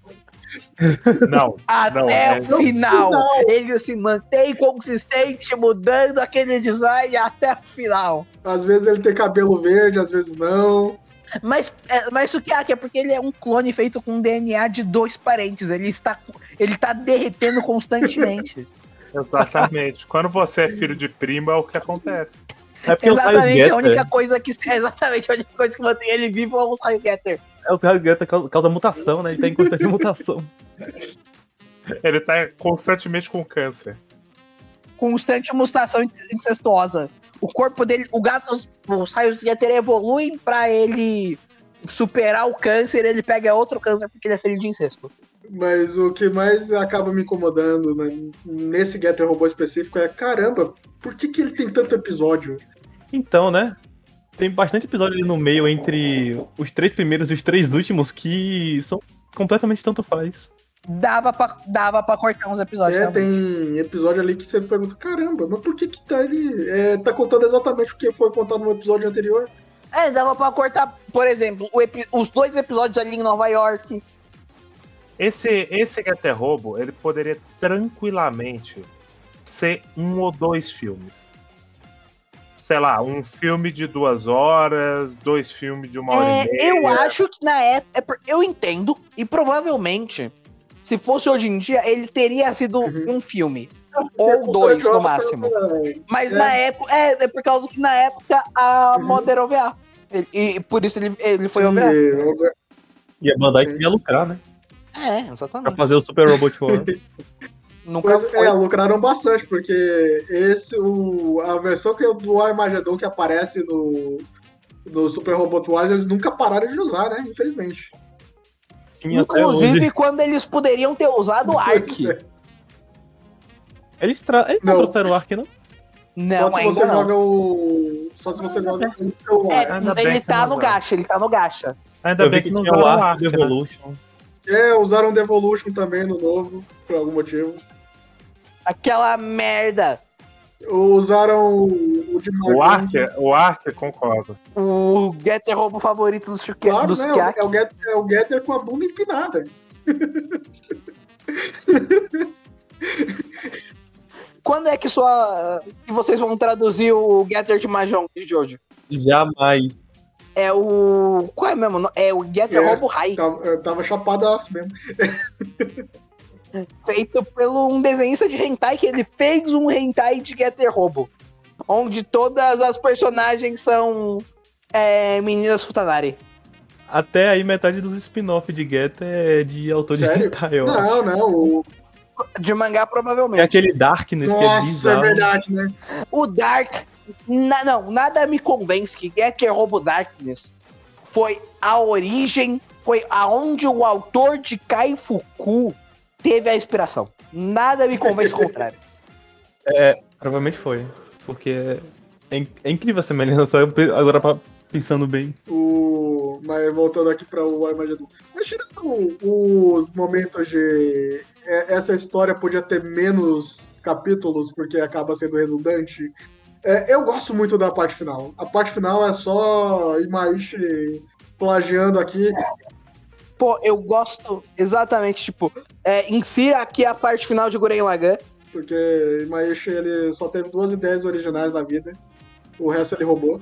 Não, Até Não, é- o final, Não. ele se mantém consistente, mudando aquele design até o final. Às vezes ele tem cabelo verde, às vezes não. Mas, é, mas o que é? Que é porque ele é um clone feito com DNA de dois parentes. Ele está, ele tá derretendo constantemente. exatamente. Quando você é filho de primo, é o que acontece. É porque o Exatamente, a única coisa que. Exatamente, a única coisa que mantém ele vivo é o Raio Getter. é o Raio Getter causa, causa mutação, né? Ele tá em constante mutação. Ele tá constantemente com câncer. Constante mutação incestuosa. O corpo dele, o gato, os raios Getter evoluem pra ele superar o câncer, ele pega outro câncer porque ele é filho de incesto. Mas o que mais acaba me incomodando né, nesse Getter Robô específico é, caramba, por que, que ele tem tanto episódio? Então, né? Tem bastante episódio ali no meio entre os três primeiros e os três últimos que são completamente tanto faz. Dava pra, dava pra cortar uns episódios. É, realmente. tem episódio ali que você pergunta, caramba, mas por que que tá ele é, tá contando exatamente o que foi contado no episódio anterior? É, dava pra cortar, por exemplo, o epi- os dois episódios ali em Nova York. Esse, esse Getter Robo, ele poderia tranquilamente ser um ou dois filmes. Sei lá, um filme de duas horas, dois filmes de uma hora É, e meia. eu acho que na época. eu entendo, e provavelmente, se fosse hoje em dia, ele teria sido Uhum. um filme. Ou dois, no máximo. Mas É. na época. É, é por causa que na época a moda era OVA. Ele- E, por isso ele, ele foi OVA. E a Bandai Sim. queria lucrar, né? É, Pra exatamente. fazer o Super Robot War. Nunca Pois, foi. é, lucraram bastante, porque esse, o, a versão que, é do Armageddon que aparece no, no Super Robot Wars, eles nunca pararam de usar, né? Infelizmente. Inclusive quando eles poderiam ter usado o Ark. Eles, tra... Eles não trouxeram o Ark, não? Não, Só se ainda você não. joga o. Só se você joga o É, ele tá no gacha, ele tá no gacha. Ainda Eu bem que que não usaram o Ark do né? É, usaram Devolution também no novo, por algum motivo. Aquela merda. Usaram o de O Ark, o Ark, concordo. O Getter roubo favorito dos, Shuke- Claro, dos né? Kiak. É o, Getter, é o Getter com a bunda empinada. Quando é que sua. que vocês vão traduzir o Getter de Mahjong, Jojo? Jamais. É o. Qual é mesmo? É o Getter É. Roubo High, Tava, eu tava chapadaço mesmo. feito pelo um desenhista de hentai que ele fez um hentai de Getter Roubo. Onde todas as personagens são é, meninas Futanari. Até aí metade dos spin-off de Getter é de autor Sério? de hentai, eu acho. Não, não. O... De mangá, provavelmente. É aquele Darkness que é Nossa, é bizarro. verdade, né? O Dark. na- não, nada me convence que Getter Robo Darkness foi a origem, foi aonde o autor de Kaifuku teve a inspiração. Nada me convence o contrário. Provavelmente foi. Porque é, in- é incrível a semelhança. Agora pa- pensando bem. O... Mas voltando aqui para o Armageddon. Mas tirando os momentos de. é, Essa história podia ter menos capítulos, porque acaba sendo redundante. É, eu gosto muito da parte final. A parte final é só Imaishi plagiando aqui. Pô, eu gosto exatamente, tipo, é, insira aqui a parte final de Guren Lagann. Porque Imaishi ele só teve duas ideias originais na vida. O resto ele roubou.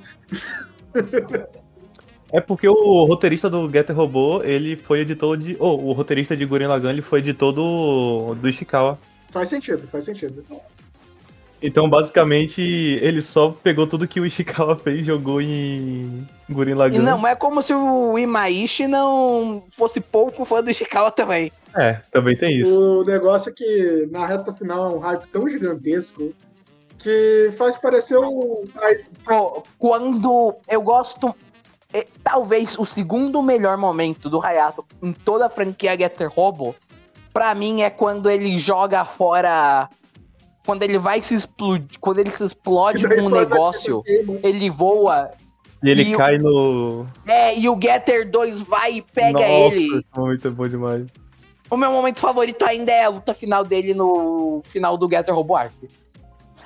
É porque o roteirista do Getter Robô, ele foi editor de. Ou o roteirista de Gurren Lagann, ele foi editor do, do Ishikawa. Faz sentido, faz sentido. Então, basicamente, ele só pegou tudo que o Ishikawa fez e jogou em Gurren E Lagann. não é como se o Imaishi não fosse pouco fã do Ishikawa também. É, também tem isso. O negócio é que na reta final é um hype tão gigantesco que faz parecer o. Pô, quando eu gosto. é, talvez o segundo melhor momento do Hayato em toda a franquia Getter Robo, pra mim é quando ele joga fora. Quando ele vai se explodir. Quando ele se explode com um negócio, queima. ele voa. E ele e o- cai no. É, e o Getter 2 vai e pega Nossa, ele. esse momento é bom demais. O meu momento favorito ainda é a luta final dele no final do Getter Robo Arc.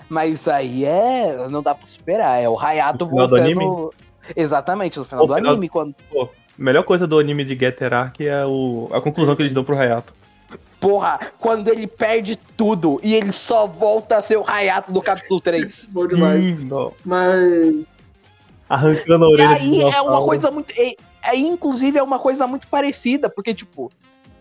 Mas isso aí é. Não dá pra superar. É o Hayato No final do voltando. anime? Exatamente, no final O do final- anime, quando. A melhor coisa do anime de Getter Arc é o... a conclusão que eles dão pro Hayato. Porra, quando ele perde tudo e ele só volta a ser o Hayato do capítulo 3. Bom demais. Mas. Arrancando a E orelha aí de é uma coisa muito. É, é, inclusive, é uma coisa muito parecida, porque, tipo,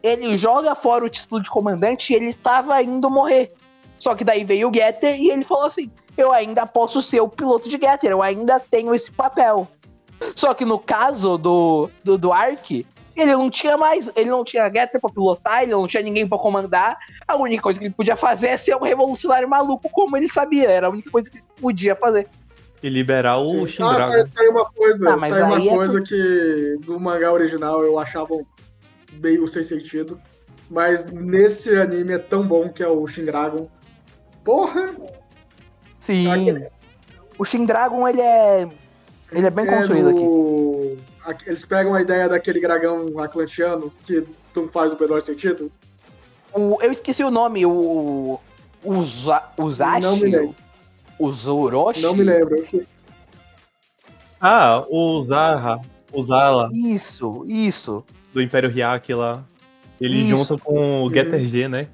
ele joga fora o título de comandante e ele estava indo morrer. Só que daí veio o Getter e ele falou assim: eu ainda posso ser o piloto de Getter, eu ainda tenho esse papel. Só que no caso do, do, do Ark, ele não tinha mais, ele não tinha Getter pra pilotar, ele não tinha ninguém pra comandar. A única coisa que ele podia fazer é ser um revolucionário maluco, como ele sabia. Era a única coisa que ele podia fazer. E liberar o Ah, Shindrago. tá, tá aí uma coisa, Ah, mas tá aí uma aí é coisa que no mangá original eu achava meio sem sentido. Mas nesse anime é tão bom que é o Shin Dragon. Porra! Sim. Aquele- O Shin Dragon, ele é. Ele é bem construído aqui. no- aqui. Eles pegam a ideia daquele dragão atlantiano que tu faz o menor sentido. O, eu esqueci o nome, o. O Zashi? Não me lembro. O Zoroshi? Não me lembro. Ah, o Zarra, o Zala, Isso, isso. do Império Hyake lá. Eles Isso. juntam com o Getter G, né?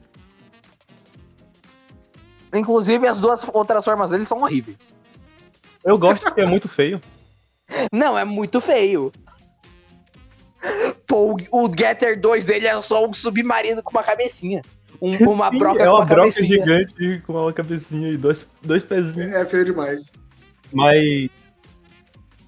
Inclusive, as duas outras formas dele são horríveis. Eu gosto porque é muito feio. Não, é muito feio. Pô, o, Getter 2 dele é só um submarino com uma cabecinha. Um- uma Sim, broca é com uma uma broca cabecinha. gigante com uma cabecinha e dois, dois pezinhos. É feio demais. Mas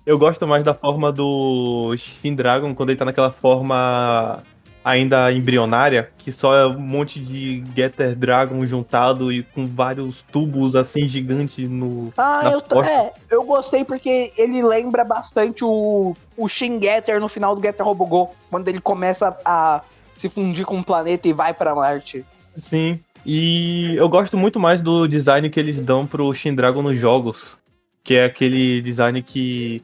eu gosto mais da forma do Shin Dragon quando ele tá naquela forma ainda embrionária, que só é um monte de Getter Dragon juntado e com vários tubos assim gigantes no. Ah, eu, é, eu gostei porque ele lembra bastante o, o Shin Getter no final do Getter Robogol, quando ele começa a se fundir com o planeta e vai pra Marte. Sim. E eu gosto muito mais do design que eles dão pro Shin Dragon nos jogos. Que é aquele design que.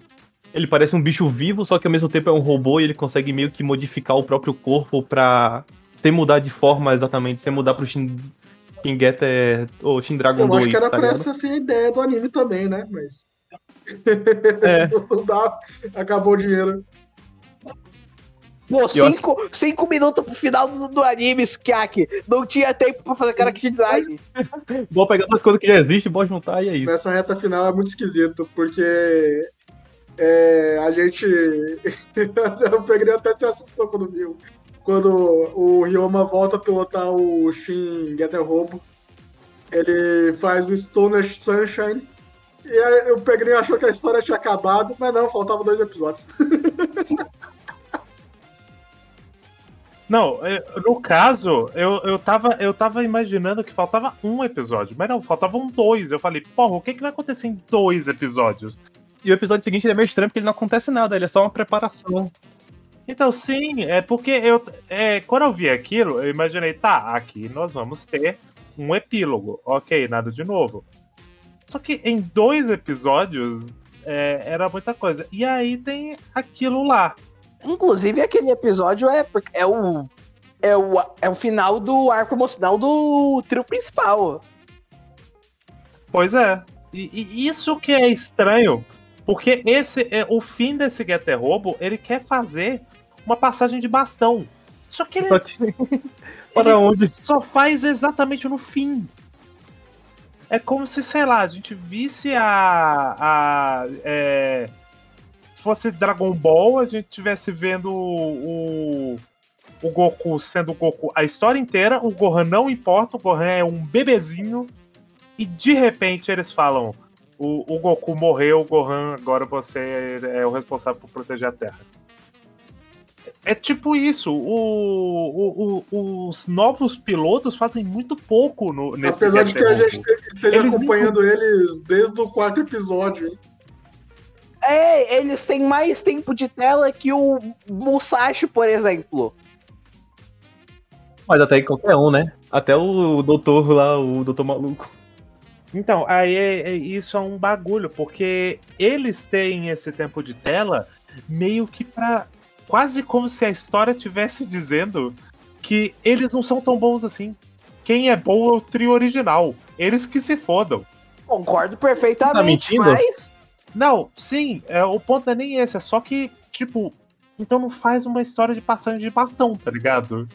Ele parece um bicho vivo, só que ao mesmo tempo é um robô e ele consegue meio que modificar o próprio corpo pra. sem mudar de forma exatamente, sem mudar pro Shin, Shin Getter ou Shin Dragon Eu 2. acho que era tá pra ligado? essa ser a ideia do anime também, né? Mas. É. Não dá. Acabou o dinheiro. Pô, Eu cinco, cinco minutos pro final do, do anime, Sukiaki. Não tinha tempo pra fazer character design. Vou pegar as coisas que já existem, vou juntar e é isso. Nessa reta final é muito esquisito, porque é, a gente. o Pegrinho até se assustou quando viu. Quando o Ryoma volta a pilotar o Shin Getter Robo, ele faz o Stoner Sunshine. E aí o Pegrinho achou que a história tinha acabado, mas não, faltavam dois episódios. Não, é, no caso, eu, eu, tava, eu tava imaginando que faltava um episódio, mas não, faltavam dois. Eu falei, porra, o que, que vai acontecer em dois episódios? E o episódio seguinte ele é meio estranho porque ele não acontece nada, ele é só uma preparação. Então, sim, é porque eu. É, quando eu vi aquilo, eu imaginei, tá, aqui nós vamos ter um epílogo. Ok, nada de novo. Só que em dois episódios é, era muita coisa. E aí tem aquilo lá. Inclusive, aquele episódio é, porque é o. É o, é o final do arco emocional do trio principal. Pois é. E, e isso que é estranho, porque esse é o fim desse Getter Robo, ele quer fazer uma passagem de bastão. Só que ele, Só que. Para ele onde? só faz exatamente no fim. É como se, sei lá, a gente visse a. a é, fosse Dragon Ball, a gente tivesse vendo o, o Goku sendo o Goku a história inteira, o Gohan não importa, o Gohan é um bebezinho, e de repente eles falam: o, o Goku morreu, o Gohan, agora você é o responsável por proteger a Terra. É tipo isso. O, o- o- os novos pilotos fazem muito pouco no, nesse Apesar de que a gente esteja Eles nem- acompanhando eles desde o quarto episódio. É, eles têm mais tempo de tela que o Musashi, por exemplo. Mas até qualquer um, né? Até o doutor lá, o doutor maluco. Então, aí é- é- isso é um bagulho, porque eles têm esse tempo de tela meio que pra. Quase como se a história tivesse dizendo que eles não são tão bons assim. Quem é bom é o trio original. Eles que se fodam. Concordo perfeitamente, mentindo? mas. Não, sim, é, o ponto é nem esse, é só que, tipo, então não faz uma história de passagem de bastão, tá ligado?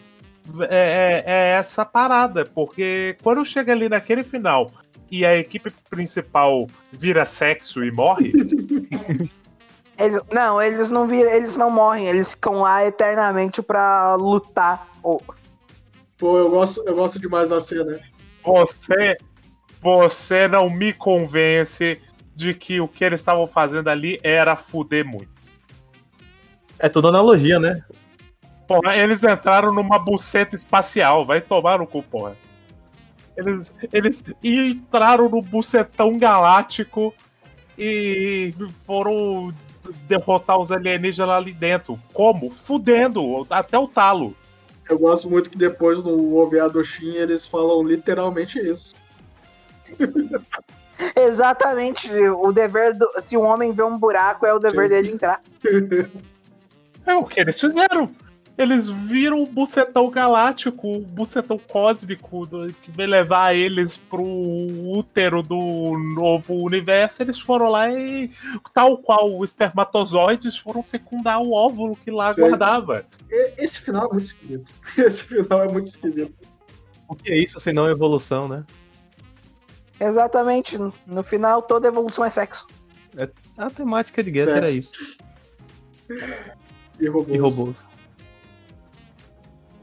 É, é- é essa parada, porque quando chega ali naquele final e a equipe principal vira sexo e morre, Eles, não, eles não viram, eles não morrem, eles ficam lá eternamente pra lutar. Ou- Pô, eu gosto, eu gosto demais da cena. você Você não me convence de que o que eles estavam fazendo ali era fuder muito. É tudo analogia, né? Porra, eles entraram numa buceta espacial. Vai tomar no cu, porra. Eles, eles entraram no bucetão galáctico e foram derrotar os alienígenas ali dentro. Como? Fudendo, até o talo. Eu gosto muito que depois no OVA do Shin eles falam literalmente isso. Exatamente. O dever do. Se um homem vê um buraco, é o dever Sim. dele entrar. É o que eles fizeram. Eles viram o bucetão galáctico, o bucetão cósmico do- que vai levar eles pro útero do novo universo. Eles foram lá e, tal qual os espermatozoides, foram fecundar o óvulo que lá Sim. guardava. Esse final é muito esquisito. Esse final é muito esquisito. O que é isso senão evolução, né? Exatamente. No final, toda evolução é sexo. A temática de Getter Certo. é isso. E robôs. E robôs.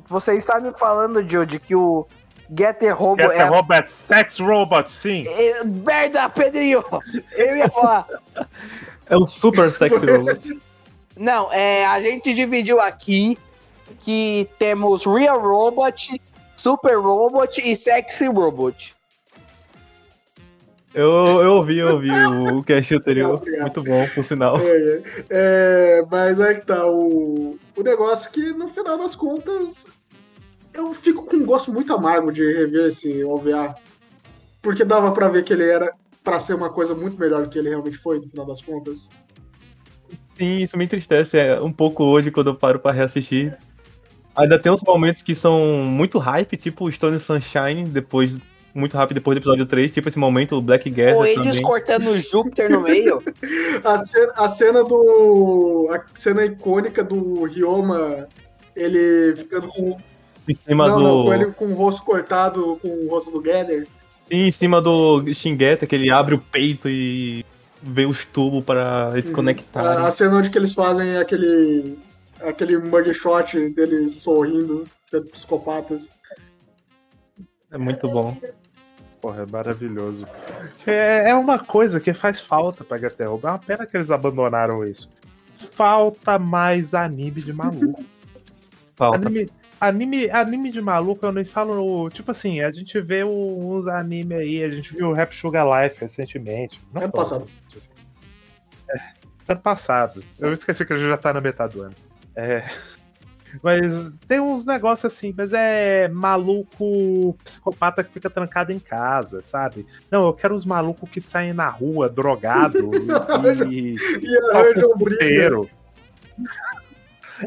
Você está me falando, Joe, de que o Getter Robo Getter é. a- Robot, Sex Robot, sim. É- Merda, Pedrinho! Eu ia falar. É um super sexy robot. Não, é, a gente dividiu aqui que temos Real Robot, Super Robot e Sexy Robot. Eu, eu ouvi, eu ouvi o cast anterior. Muito bom, por sinal. É, é. É, mas é que tá o, o negócio que no final das contas eu fico com um gosto muito amargo de rever esse OVA. Porque dava pra ver que ele era pra ser uma coisa muito melhor do que ele realmente foi no final das contas. Sim, isso me entristece é, um pouco hoje quando eu paro pra reassistir. Ainda tem uns momentos que são muito hype, tipo o Stone Sunshine, depois, muito rápido depois do episódio 3, tipo esse momento, o Black Gas Ou eles também. cortando o Júpiter no meio. A cena, a cena do. A cena icônica do Ryoma, ele ficando com. Em cima não, do. não, com ele com o rosto cortado com o rosto do Gather. Sim, em cima do Shingeta, que ele abre o peito e vê os tubos para eles se Uhum. conectarem. A, a cena onde que eles fazem aquele. aquele mugshot deles sorrindo, sendo psicopatas. É muito bom. Porra, é maravilhoso. É, é uma coisa que faz falta pra Robot. É uma pena que eles abandonaram isso. Falta mais anime de maluco. Falta. Anime, anime, anime de maluco, eu nem falo. Tipo assim, a gente vê uns anime aí, a gente viu o Rap Sugar Life recentemente. Não Ano passado. assim. É, ano passado. Eu esqueci que a gente já tá na metade do ano. É. Mas tem uns negócios assim, mas é maluco psicopata que fica trancado em casa, sabe? Não, eu quero os malucos que saem na rua drogado e. E arranjam Papo briga.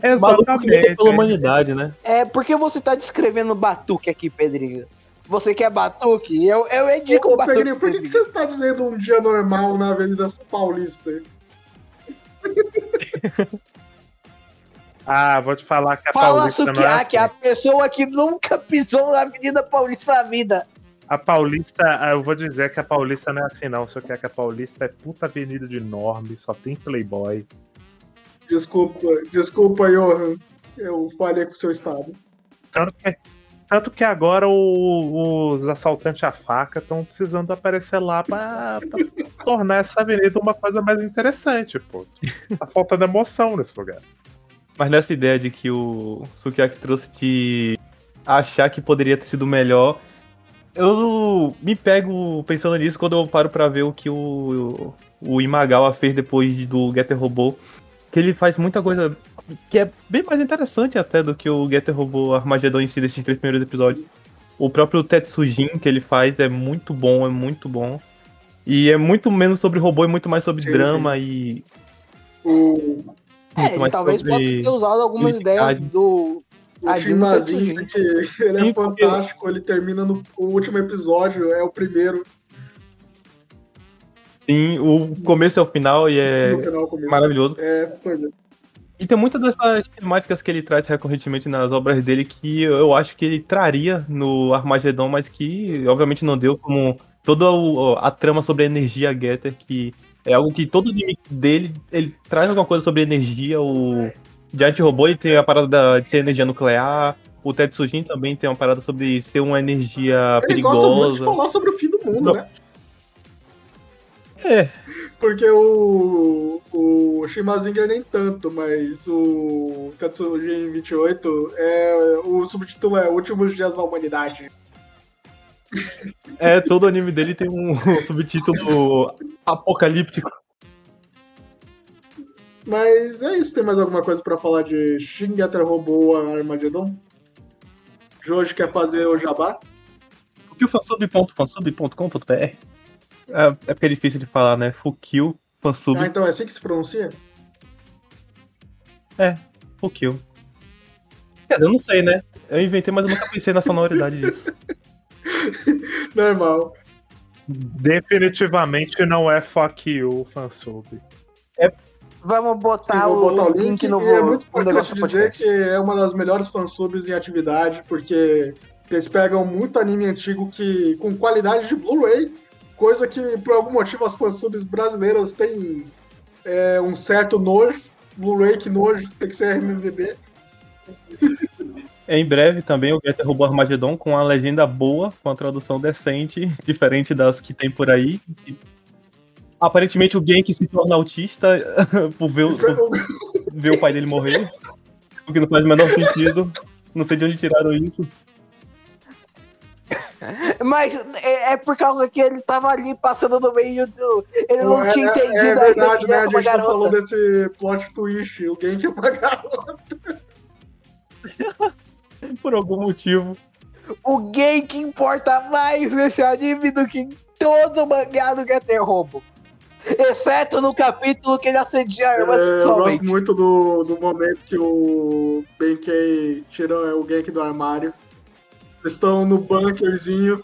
Exatamente. pela humanidade, né? É, por que você tá descrevendo Batuque aqui, Pedrinho? Você quer Batuque? Eu, eu indico Ô, Batuque. Pedrinho, por que, que você tá dizendo um dia normal na Avenida Paulista? Ah, vou te falar que a Fala, Paulista não é Sukiaki, a assim. pessoa que nunca pisou na Avenida Paulista na vida. A Paulista, ah, eu vou dizer que a Paulista não é assim não, só que a Paulista é puta avenida de enorme, só tem playboy. Desculpa, desculpa, Johan. Eu falhei com o seu estado. Tanto que, tanto que agora o- os assaltantes à faca estão precisando aparecer lá pra, pra tornar essa avenida uma coisa mais interessante, pô. Tá faltando emoção nesse lugar. Mas nessa ideia de que o Sukiyaki trouxe de achar que poderia ter sido melhor, eu me pego pensando nisso quando eu paro pra ver o que o, o Imagawa fez depois do Getter Robô. Que ele faz muita coisa que é bem mais interessante até do que o Getter Robô Armageddon em si desses três primeiros episódios. O próprio Tetsujin que ele faz é muito bom, é muito bom. E é muito menos sobre robô e muito mais sobre Sim, drama e. O, É, muito ele talvez sobre- possa ter usado algumas ideias criticagem. do. o Tetsujin. que ele é Sim, porque- fantástico, ele termina no o último episódio, é o primeiro, Sim, o começo é o final e é final maravilhoso. É, pois é. E tem muitas dessas temáticas que ele traz recorrentemente nas obras dele que eu acho que ele traria no Armagedon, mas que obviamente não deu, como toda a trama sobre a energia Getter, que é algo que todo dele, ele traz alguma coisa sobre energia, o Giant Robô ele tem a parada da- de ser energia nuclear, O Tetsujin também tem uma parada sobre ser uma energia Ele gosta muito de perigosa. falar sobre o fim do mundo, Não. né? É, Porque o, o Shimazinger nem tanto, mas o Tatsujin 28 é. O subtítulo é Últimos Dias da Humanidade. é, todo anime dele tem um subtítulo apocalíptico. Mas é isso, tem mais alguma coisa pra falar de Shin Getter Robô Armageddon? Jorge quer fazer o jabá? O que o fansub.fansub.com.br é, é porque é difícil de falar, né? Fukil, fansub, Ah, então é assim que se pronuncia? Fukil. Quer dizer, eu não sei, né? Eu inventei, mas eu nunca pensei na sonoridade disso. Normal. Definitivamente não é fuck you, fansub. Vamos botar, Sim, vou o, botar o link, link, no, é muito importante dizer que é uma das melhores fansubs em atividade, porque eles pegam muito anime antigo que com qualidade de Blu-ray, coisa que por algum motivo as fansubs brasileiras têm é, um certo nojo. Blu-ray que nojo, tem que ser RMVB. Em breve também o Getter Robô Armageddon com a legenda boa, com a tradução decente, diferente das que tem por aí. Aparentemente o Genki se torna autista por ver, o- por ver o pai dele morrer. O que não faz o menor sentido. Não sei de onde tiraram isso. Mas é, é por causa que ele tava ali passando no meio do. Ele não É- tinha é, entendido é ainda verdade, que né? era A gente não falou garota. desse plot twist. O Genki é uma garota. Por algum motivo. O gay que importa mais nesse anime do que em todo mangá do Getter Robo. Exceto no capítulo que ele acendia a arma É, eu gosto sexualmente. muito do, do momento que o Benkei tira o Genki do armário. Eles estão no bunkerzinho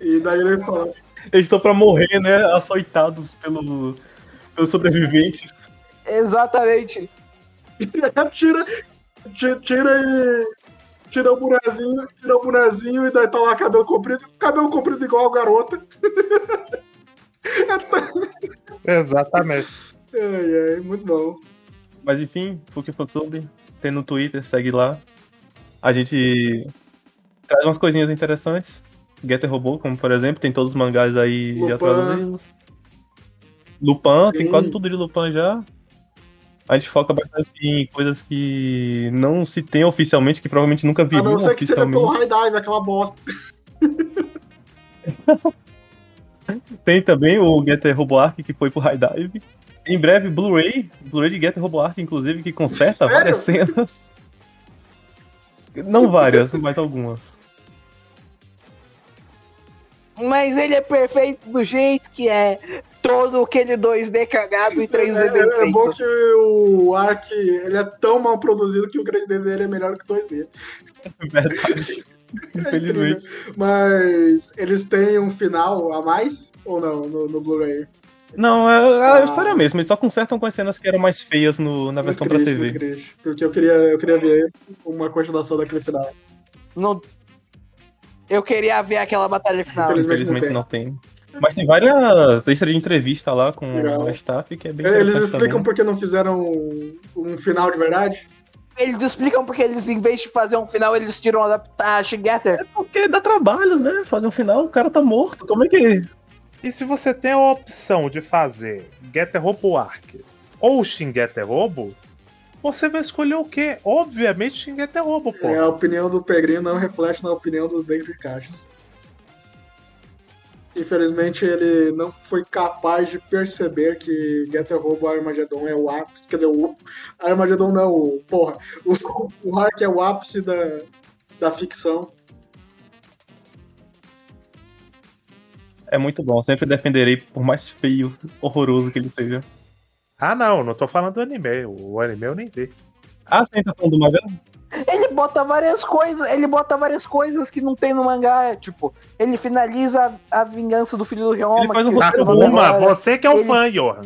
e daí ele fala: Eles estão pra morrer, né? Açoitados pelo, pelos sobreviventes. Exatamente. tira, ti- tira e. Tira o bonezinho, tira o bonezinho e daí tá lá cabelo comprido, cabelo comprido igual a garota. Exatamente. Ai, ai, muito bom. Mas enfim, Fuki Fansub, tem no Twitter, segue lá. A gente traz umas coisinhas interessantes. Getter Robô, como por exemplo, tem todos os mangás aí já Lupin. traduzidos. Lupin, tem Sim. quase tudo de Lupin já. A gente foca bastante em coisas que não se tem oficialmente, que provavelmente nunca A viriam não ser que seja pelo. High Dive, aquela bosta. Tem também o Getter Robo Arc, que foi pro High Dive. Em breve, Blu-ray, Blu-ray de Getter Robo Arc, inclusive, que conserta Sério? várias cenas. Não várias, mas algumas. Mas ele é perfeito do jeito que é. Todo aquele 2D cagado e 3D É, bem é, é feito. bom que o Ark ele é tão mal produzido que o 3D dele é melhor que o 2D. Verdade. Infelizmente. Mas eles têm um final a mais ou não no, no Blu-ray? Não, é a Ah. história mesmo. Eles só consertam com as cenas que eram mais feias no- na Muito versão pra triste, TV. muito triste, porque eu queria, eu queria ver uma continuação daquele final. Não- Eu queria ver aquela batalha final. Infelizmente Infelizmente não não tem. Mas tem várias textas de entrevista lá com Legal. a staff que é bem Eles explicam também. por que não fizeram um, final de verdade? Eles explicam porque eles, em vez de fazer um final, eles tiram adaptar a Shigetter. Porque dá trabalho, né? Fazer um final, o cara tá morto. Como é que. E se você tem a opção de fazer Getter Robo Arc ou Shin Getter Robo, você vai escolher o quê? Obviamente Shin Getter Robo, pô. É, a opinião do Pegrinho não reflete na opinião do Dentro de Caixas. Infelizmente, ele não foi capaz de perceber que Getter Robo Armageddon é o ápice. Quer dizer, o Armageddon não, o, porra. O, o Ark é o ápice da, da ficção. É muito bom. Sempre defenderei, por mais feio, horroroso que ele seja. Ah, não, não tô falando do anime. O anime eu nem vi. Ah, sim, tá falando do mangá? Ele bota várias coisas, ele bota várias coisas que não tem no mangá. Tipo, ele finaliza a, a vingança do filho do Ryoma. Ele faz um Takuma, você que é o Ele- fã, Johan.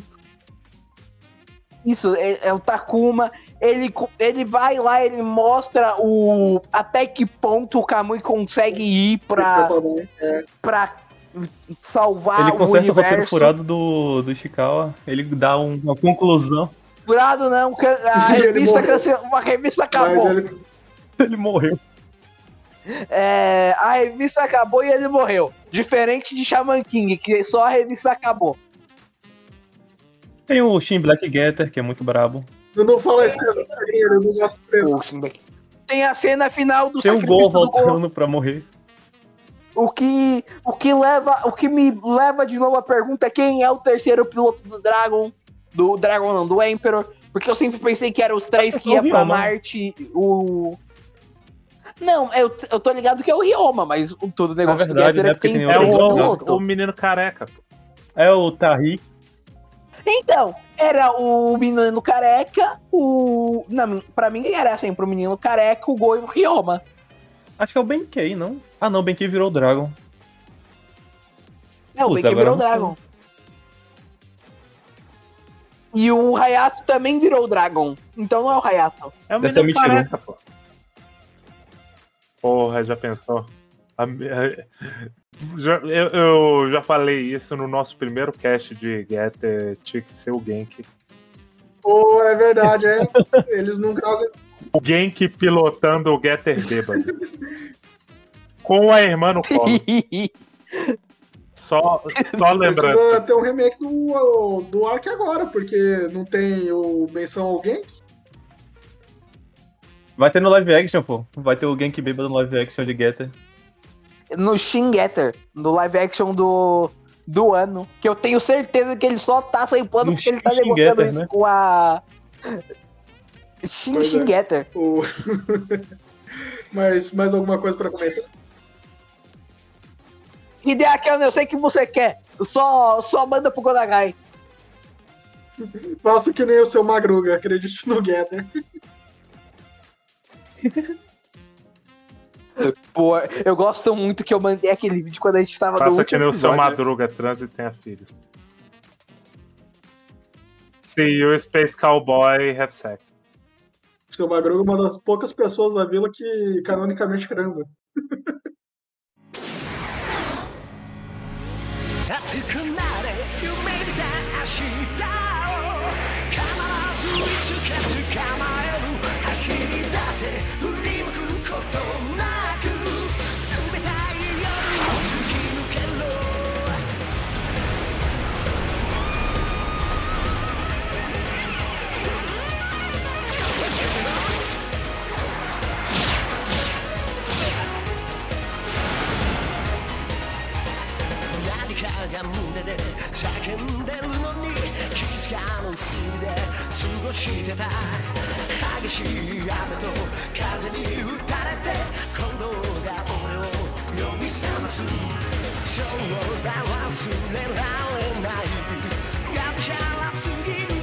Isso, é, é o Takuma. Ele, ele vai lá, ele mostra o até que ponto o Kamui consegue ir pra, É, pra salvar Ele o conserta o roteiro universo. furado do, do Ishikawa. Ele dá um- uma conclusão. Furado não, a Ele revista cancelou, a revista acabou. ele, Ele morreu. É, a revista acabou e ele morreu. Diferente de Shaman King, que só a revista acabou. Tem o Shin Black Getter, que é muito brabo. Eu não falo isso, eu não gosto dele. Tem a cena final do Tem o Gol sacrifício do Gol. voltando pra morrer. O que, o que leva, o que me leva de novo a pergunta é quem é o terceiro piloto do Dragon, do Dragon não, do Emperor, porque eu sempre pensei que eram os três que pra Ryoma. Marte, o Não, eu, eu tô ligado que é o Ryoma, mas o todo negócio do verdade, Getter né, é que porque tem tem É o, pilotos. o menino careca. pô. É o Tahi. Então, era o menino careca, o. Não, pra mim era sempre o menino careca, o Gol e o Ryoma. Acho que é o Benkei, não? Ah, não, o Benkei virou o Dragon. É, o Puta, Ben que virou o Dragon. E o Hayato também virou o Dragon. Então não é o Hayato. É o menino careca, pô. Porra, já pensou? A já- eu, eu já falei isso no nosso primeiro cast de Getter, tinha que ser o Genk. Pô, é verdade, é. Eles não. O Genk pilotando o Getter bêbado. Com a irmã no colo. Só, só lembrando. Precisa ter um remake do, do Ark agora, porque não tem o menção alguém. Vai ter no live action, pô. Vai ter o Genki Bêbado no live action de Getter. no Shin Getter, no live action do, do ano. Que eu tenho certeza que ele só tá sem plano No porque ele tá negociando Getter, isso né? com a. Shin Shin é. Getter. O... Mas mais alguma coisa pra comentar? Hideaki, eu sei que você quer. Só, só manda pro Gonagai. Faço que nem o seu Magruga, acredite no Gather. Pô, eu gosto muito que eu mandei aquele vídeo quando a gente tava no Faça último que nem o seu. Madruga trans e tenha filho. See you, Space Cowboy, have sex. Seu Magruga é uma das poucas pessoas da vila que canonicamente transa. 熱く叫んでるのに気づかぬふりで過ごしてた。激しい雨と風に打た。れて鼓動が俺を呼び覚ますそうだ忘れられないやっちゃらすぎる